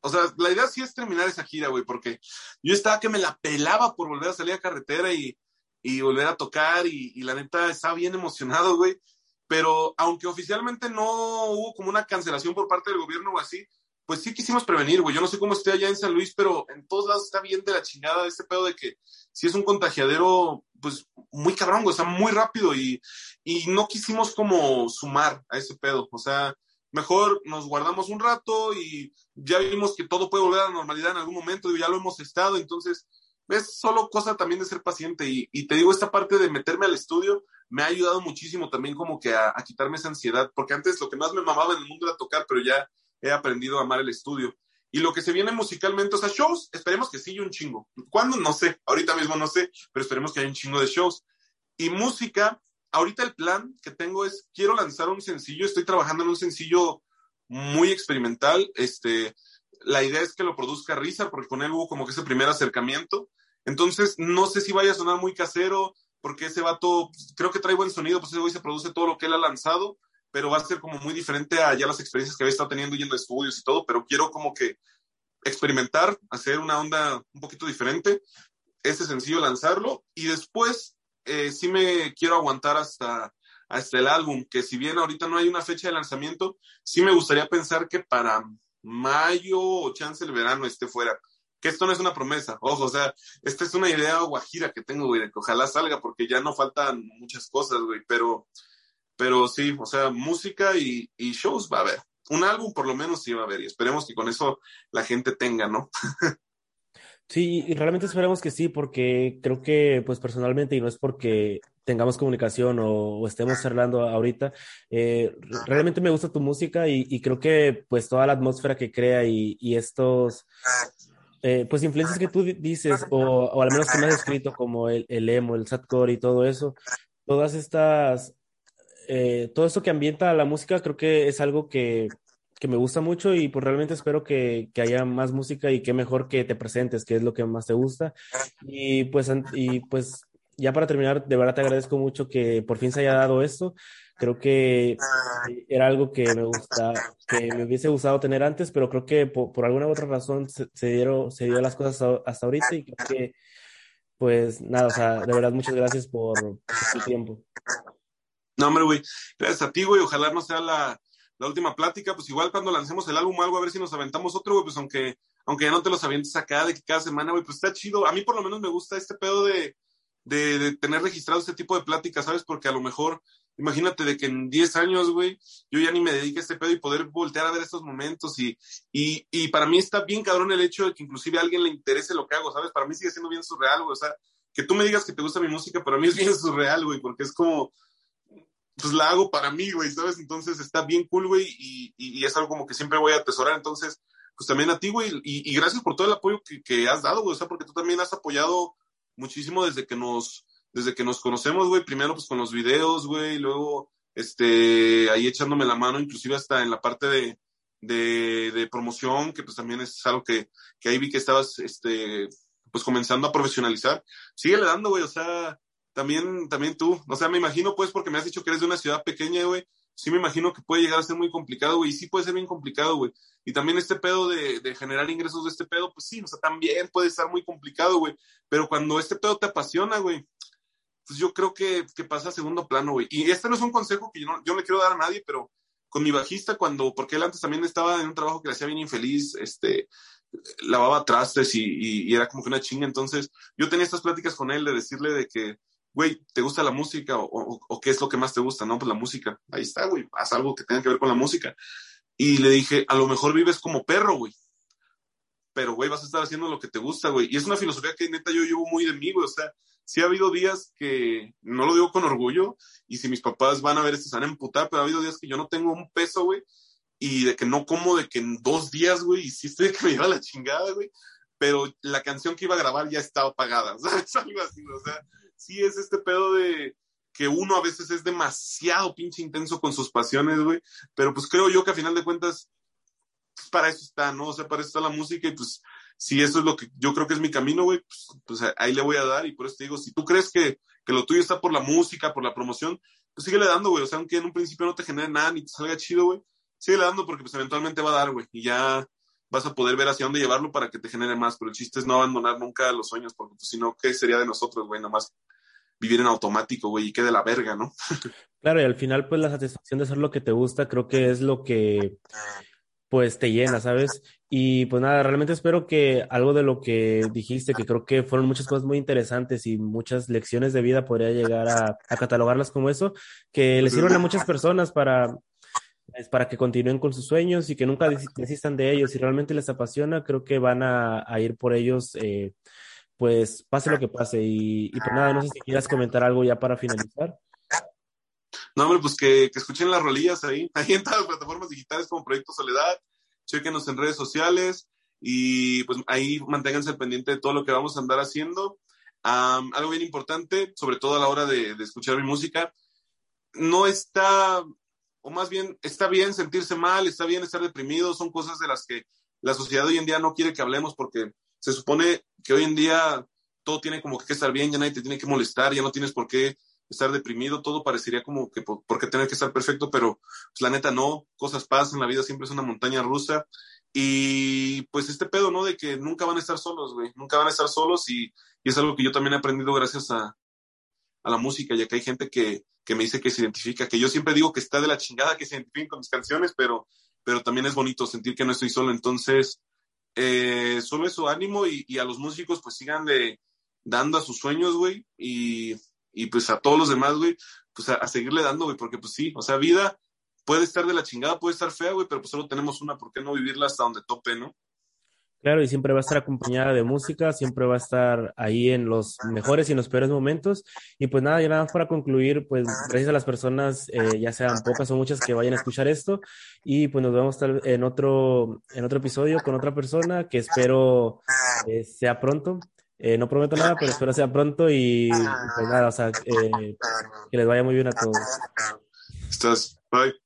Speaker 4: o sea, la idea sí es terminar esa gira, güey, porque yo estaba que me la pelaba por volver a salir a carretera y, y volver a tocar y, y, la neta estaba bien emocionado, güey. Pero aunque oficialmente no hubo como una cancelación por parte del gobierno o así, pues sí quisimos prevenir, güey. Yo no sé cómo esté allá en San Luis, pero en todos lados está bien de la chingada este pedo de que si es un contagiadero, pues muy cabrón, güey, o sea, muy rápido y, y no quisimos como sumar a ese pedo. O sea, mejor nos guardamos un rato y ya vimos que todo puede volver a la normalidad en algún momento, y ya lo hemos estado, entonces es solo cosa también de ser paciente y, y, te digo, esta parte de meterme al estudio me ha ayudado muchísimo también como que a, quitarme esa ansiedad, porque antes lo que más me mamaba en el mundo era tocar, pero ya he aprendido a amar el estudio. Y lo que se viene musicalmente, o sea, shows, esperemos que sí un chingo. ¿Cuándo? No sé, ahorita mismo no sé, pero esperemos que haya un chingo de shows. Y música, ahorita el plan que tengo es, quiero lanzar un sencillo, estoy trabajando en un sencillo muy experimental, este, la idea es que lo produzca Risa, porque con él hubo como que ese primer acercamiento, entonces no sé si vaya a sonar muy casero, porque ese vato, creo que trae buen sonido, pues ese güey se produce todo lo que él ha lanzado, pero va a ser como muy diferente a ya las experiencias que había estado teniendo yendo a estudios y todo, pero quiero como que experimentar, hacer una onda un poquito diferente, ese sencillo lanzarlo, y después eh, sí me quiero aguantar hasta, hasta el álbum, que si bien ahorita no hay una fecha de lanzamiento, sí me gustaría pensar que para mayo o chance el verano esté fuera. Que esto no es una promesa, ojo, o sea, esta es una idea guajira que tengo, güey, de que ojalá salga, porque ya no faltan muchas cosas, güey, pero, pero sí, o sea, música y, y shows va a haber. Un álbum por lo menos sí va a haber, y esperemos que con eso la gente tenga, ¿no?
Speaker 3: Sí, y realmente esperamos que sí, porque creo que, pues personalmente, y no es porque tengamos comunicación o, o estemos charlando ahorita, eh, realmente me gusta tu música y, y, creo que, pues, toda la atmósfera que crea y, y estos, eh, pues, influencias que tú dices, o, al menos que me has escrito, como el, el emo, el sadcore y todo eso, todas estas, eh, todo esto que ambienta la música, creo que es algo que que me gusta mucho y pues realmente espero que, que, haya más música y que mejor que te presentes, que es lo que más te gusta. Y pues, y pues ya para terminar, de verdad te agradezco mucho que por fin se haya dado esto. Creo que era algo que me gusta, que me hubiese gustado tener antes, pero creo que por, alguna u otra razón se, dieron, se dio las cosas hasta ahorita y creo que, pues nada, o sea, de verdad muchas gracias por, tu tiempo.
Speaker 4: No, hombre, güey, gracias a ti, güey, ojalá no sea la, la última plática, pues igual cuando lancemos el álbum algo, a ver si nos aventamos otro, güey, pues aunque, aunque ya no te los avientes acá de que cada semana, güey, pues está chido. A mí por lo menos me gusta este pedo de, de, tener registrado este tipo de pláticas, ¿sabes? Porque a lo mejor, imagínate de que en 10 años, güey, yo ya ni me dedique a este pedo y poder voltear a ver estos momentos y, y, y para mí está bien cabrón el hecho de que inclusive a alguien le interese lo que hago, ¿sabes? Para mí sigue siendo bien surreal, güey, o sea, que tú me digas que te gusta mi música, para mí es bien surreal, güey, porque es como, pues la hago para mí, güey, ¿sabes? Entonces está bien cool, güey, y, y, es algo como que siempre voy a atesorar. Entonces, pues también a ti, güey, y, y, gracias por todo el apoyo que, que, has dado, güey, o sea, porque tú también has apoyado muchísimo desde que nos, desde que nos conocemos, güey, primero pues con los videos, güey, luego, este, ahí echándome la mano, inclusive hasta en la parte de, de, de promoción, que pues también es algo que, que ahí vi que estabas, este, pues comenzando a profesionalizar. Síguele dando, güey, o sea, también, también tú, o sea, me imagino pues porque me has dicho que eres de una ciudad pequeña, güey, sí me imagino que puede llegar a ser muy complicado, güey, y sí puede ser bien complicado, güey. Y también este pedo de, de, generar ingresos de este pedo, pues sí, o sea, también puede estar muy complicado, güey. Pero cuando este pedo te apasiona, güey, pues yo creo que, que pasa a segundo plano, güey. Y este no es un consejo que yo no, yo quiero dar a nadie, pero con mi bajista, cuando, porque él antes también estaba en un trabajo que le hacía bien infeliz, este, lavaba trastes y, y, y era como que una chinga. Entonces, yo tenía estas pláticas con él de decirle de que, güey, ¿te gusta la música? O, o, o, qué es lo que más te gusta? No, pues la música. Ahí está, güey, haz algo que tenga que ver con la música. Y le dije, a lo mejor vives como perro, güey. Pero, güey, vas a estar haciendo lo que te gusta, güey. Y es una filosofía que neta yo llevo muy de mí, güey. O sea, sí ha habido días que, no lo digo con orgullo, y si mis papás van a ver esto, se van a emputar, pero ha habido días que yo no tengo un peso, güey, y de que no como de que en dos días, güey, hiciste que me lleva la chingada, güey. Pero la canción que iba a grabar ya estaba pagada, ¿sabes? Algo así, o sea, sí es este pedo de que uno a veces es demasiado pinche intenso con sus pasiones, güey, pero pues creo yo que a final de cuentas, pues para eso está, ¿no? O sea, para eso está la música y pues si eso es lo que yo creo que es mi camino, güey, pues, pues, ahí le voy a dar y por eso te digo, si tú crees que, que lo tuyo está por la música, por la promoción, pues síguele dando, güey, o sea, aunque en un principio no te genere nada ni te salga chido, güey, síguele dando porque pues eventualmente va a dar, güey, y ya vas a poder ver hacia dónde llevarlo para que te genere más, pero el chiste es no abandonar nunca los sueños, porque pues si no, ¿qué sería de nosotros, güey? Nomás vivir en automático, güey, y quede la verga, ¿no?
Speaker 3: claro, y al final, pues la satisfacción de hacer lo que te gusta, creo que es lo que, pues, te llena, ¿sabes? Y pues nada, realmente espero que algo de lo que dijiste, que creo que fueron muchas cosas muy interesantes y muchas lecciones de vida, podría llegar a, a catalogarlas como eso, que le sirvan a muchas personas para, es para que continúen con sus sueños y que nunca desistan de ellos. Si realmente les apasiona, creo que van a, a ir por ellos, eh, pues pase lo que pase. Y, y, pues nada, no sé si quieras comentar algo ya para finalizar.
Speaker 4: No, hombre, pues que, que escuchen las rolillas ahí, ahí en todas las plataformas digitales como Proyecto Soledad, chequenos en redes sociales y pues ahí manténganse al pendiente de todo lo que vamos a andar haciendo. Um, algo bien importante, sobre todo a la hora de, de escuchar mi música, no está o más bien está bien sentirse mal, está bien estar deprimido, son cosas de las que la sociedad hoy en día no quiere que hablemos porque se supone que hoy en día todo tiene como que estar bien, ya nadie te tiene que molestar, ya no tienes por qué estar deprimido, todo parecería como que por, tener que estar perfecto, pero pues la neta no, cosas pasan, la vida siempre es una montaña rusa y pues este pedo, ¿no? De que nunca van a estar solos, güey, nunca van a estar solos y, y es algo que yo también he aprendido gracias a, a la música, ya que hay gente que, que me dice que se identifica, que yo siempre digo que está de la chingada que se identifiquen con mis canciones, pero, pero también es bonito sentir que no estoy solo. Entonces, eh, solo eso, ánimo y, y, a los músicos pues sigan de, dando a sus sueños, güey, y, y pues a todos los demás, güey, pues a, a seguirle dando, güey, porque pues sí, o sea, vida puede estar de la chingada, puede estar fea, güey, pero pues solo tenemos una, ¿por qué no vivirla hasta donde tope, no?
Speaker 3: Claro, y siempre va a estar acompañada de música, siempre va a estar ahí en los mejores y en los peores momentos. Y pues nada, ya nada más para concluir, pues gracias a las personas, eh, ya sean pocas o muchas que vayan a escuchar esto. Y pues nos vemos en otro, en otro episodio con otra persona que espero eh, sea pronto. Eh, no prometo nada, pero espero sea pronto y, pues nada, o sea, que les vaya muy bien a todos.
Speaker 4: Estás, bye.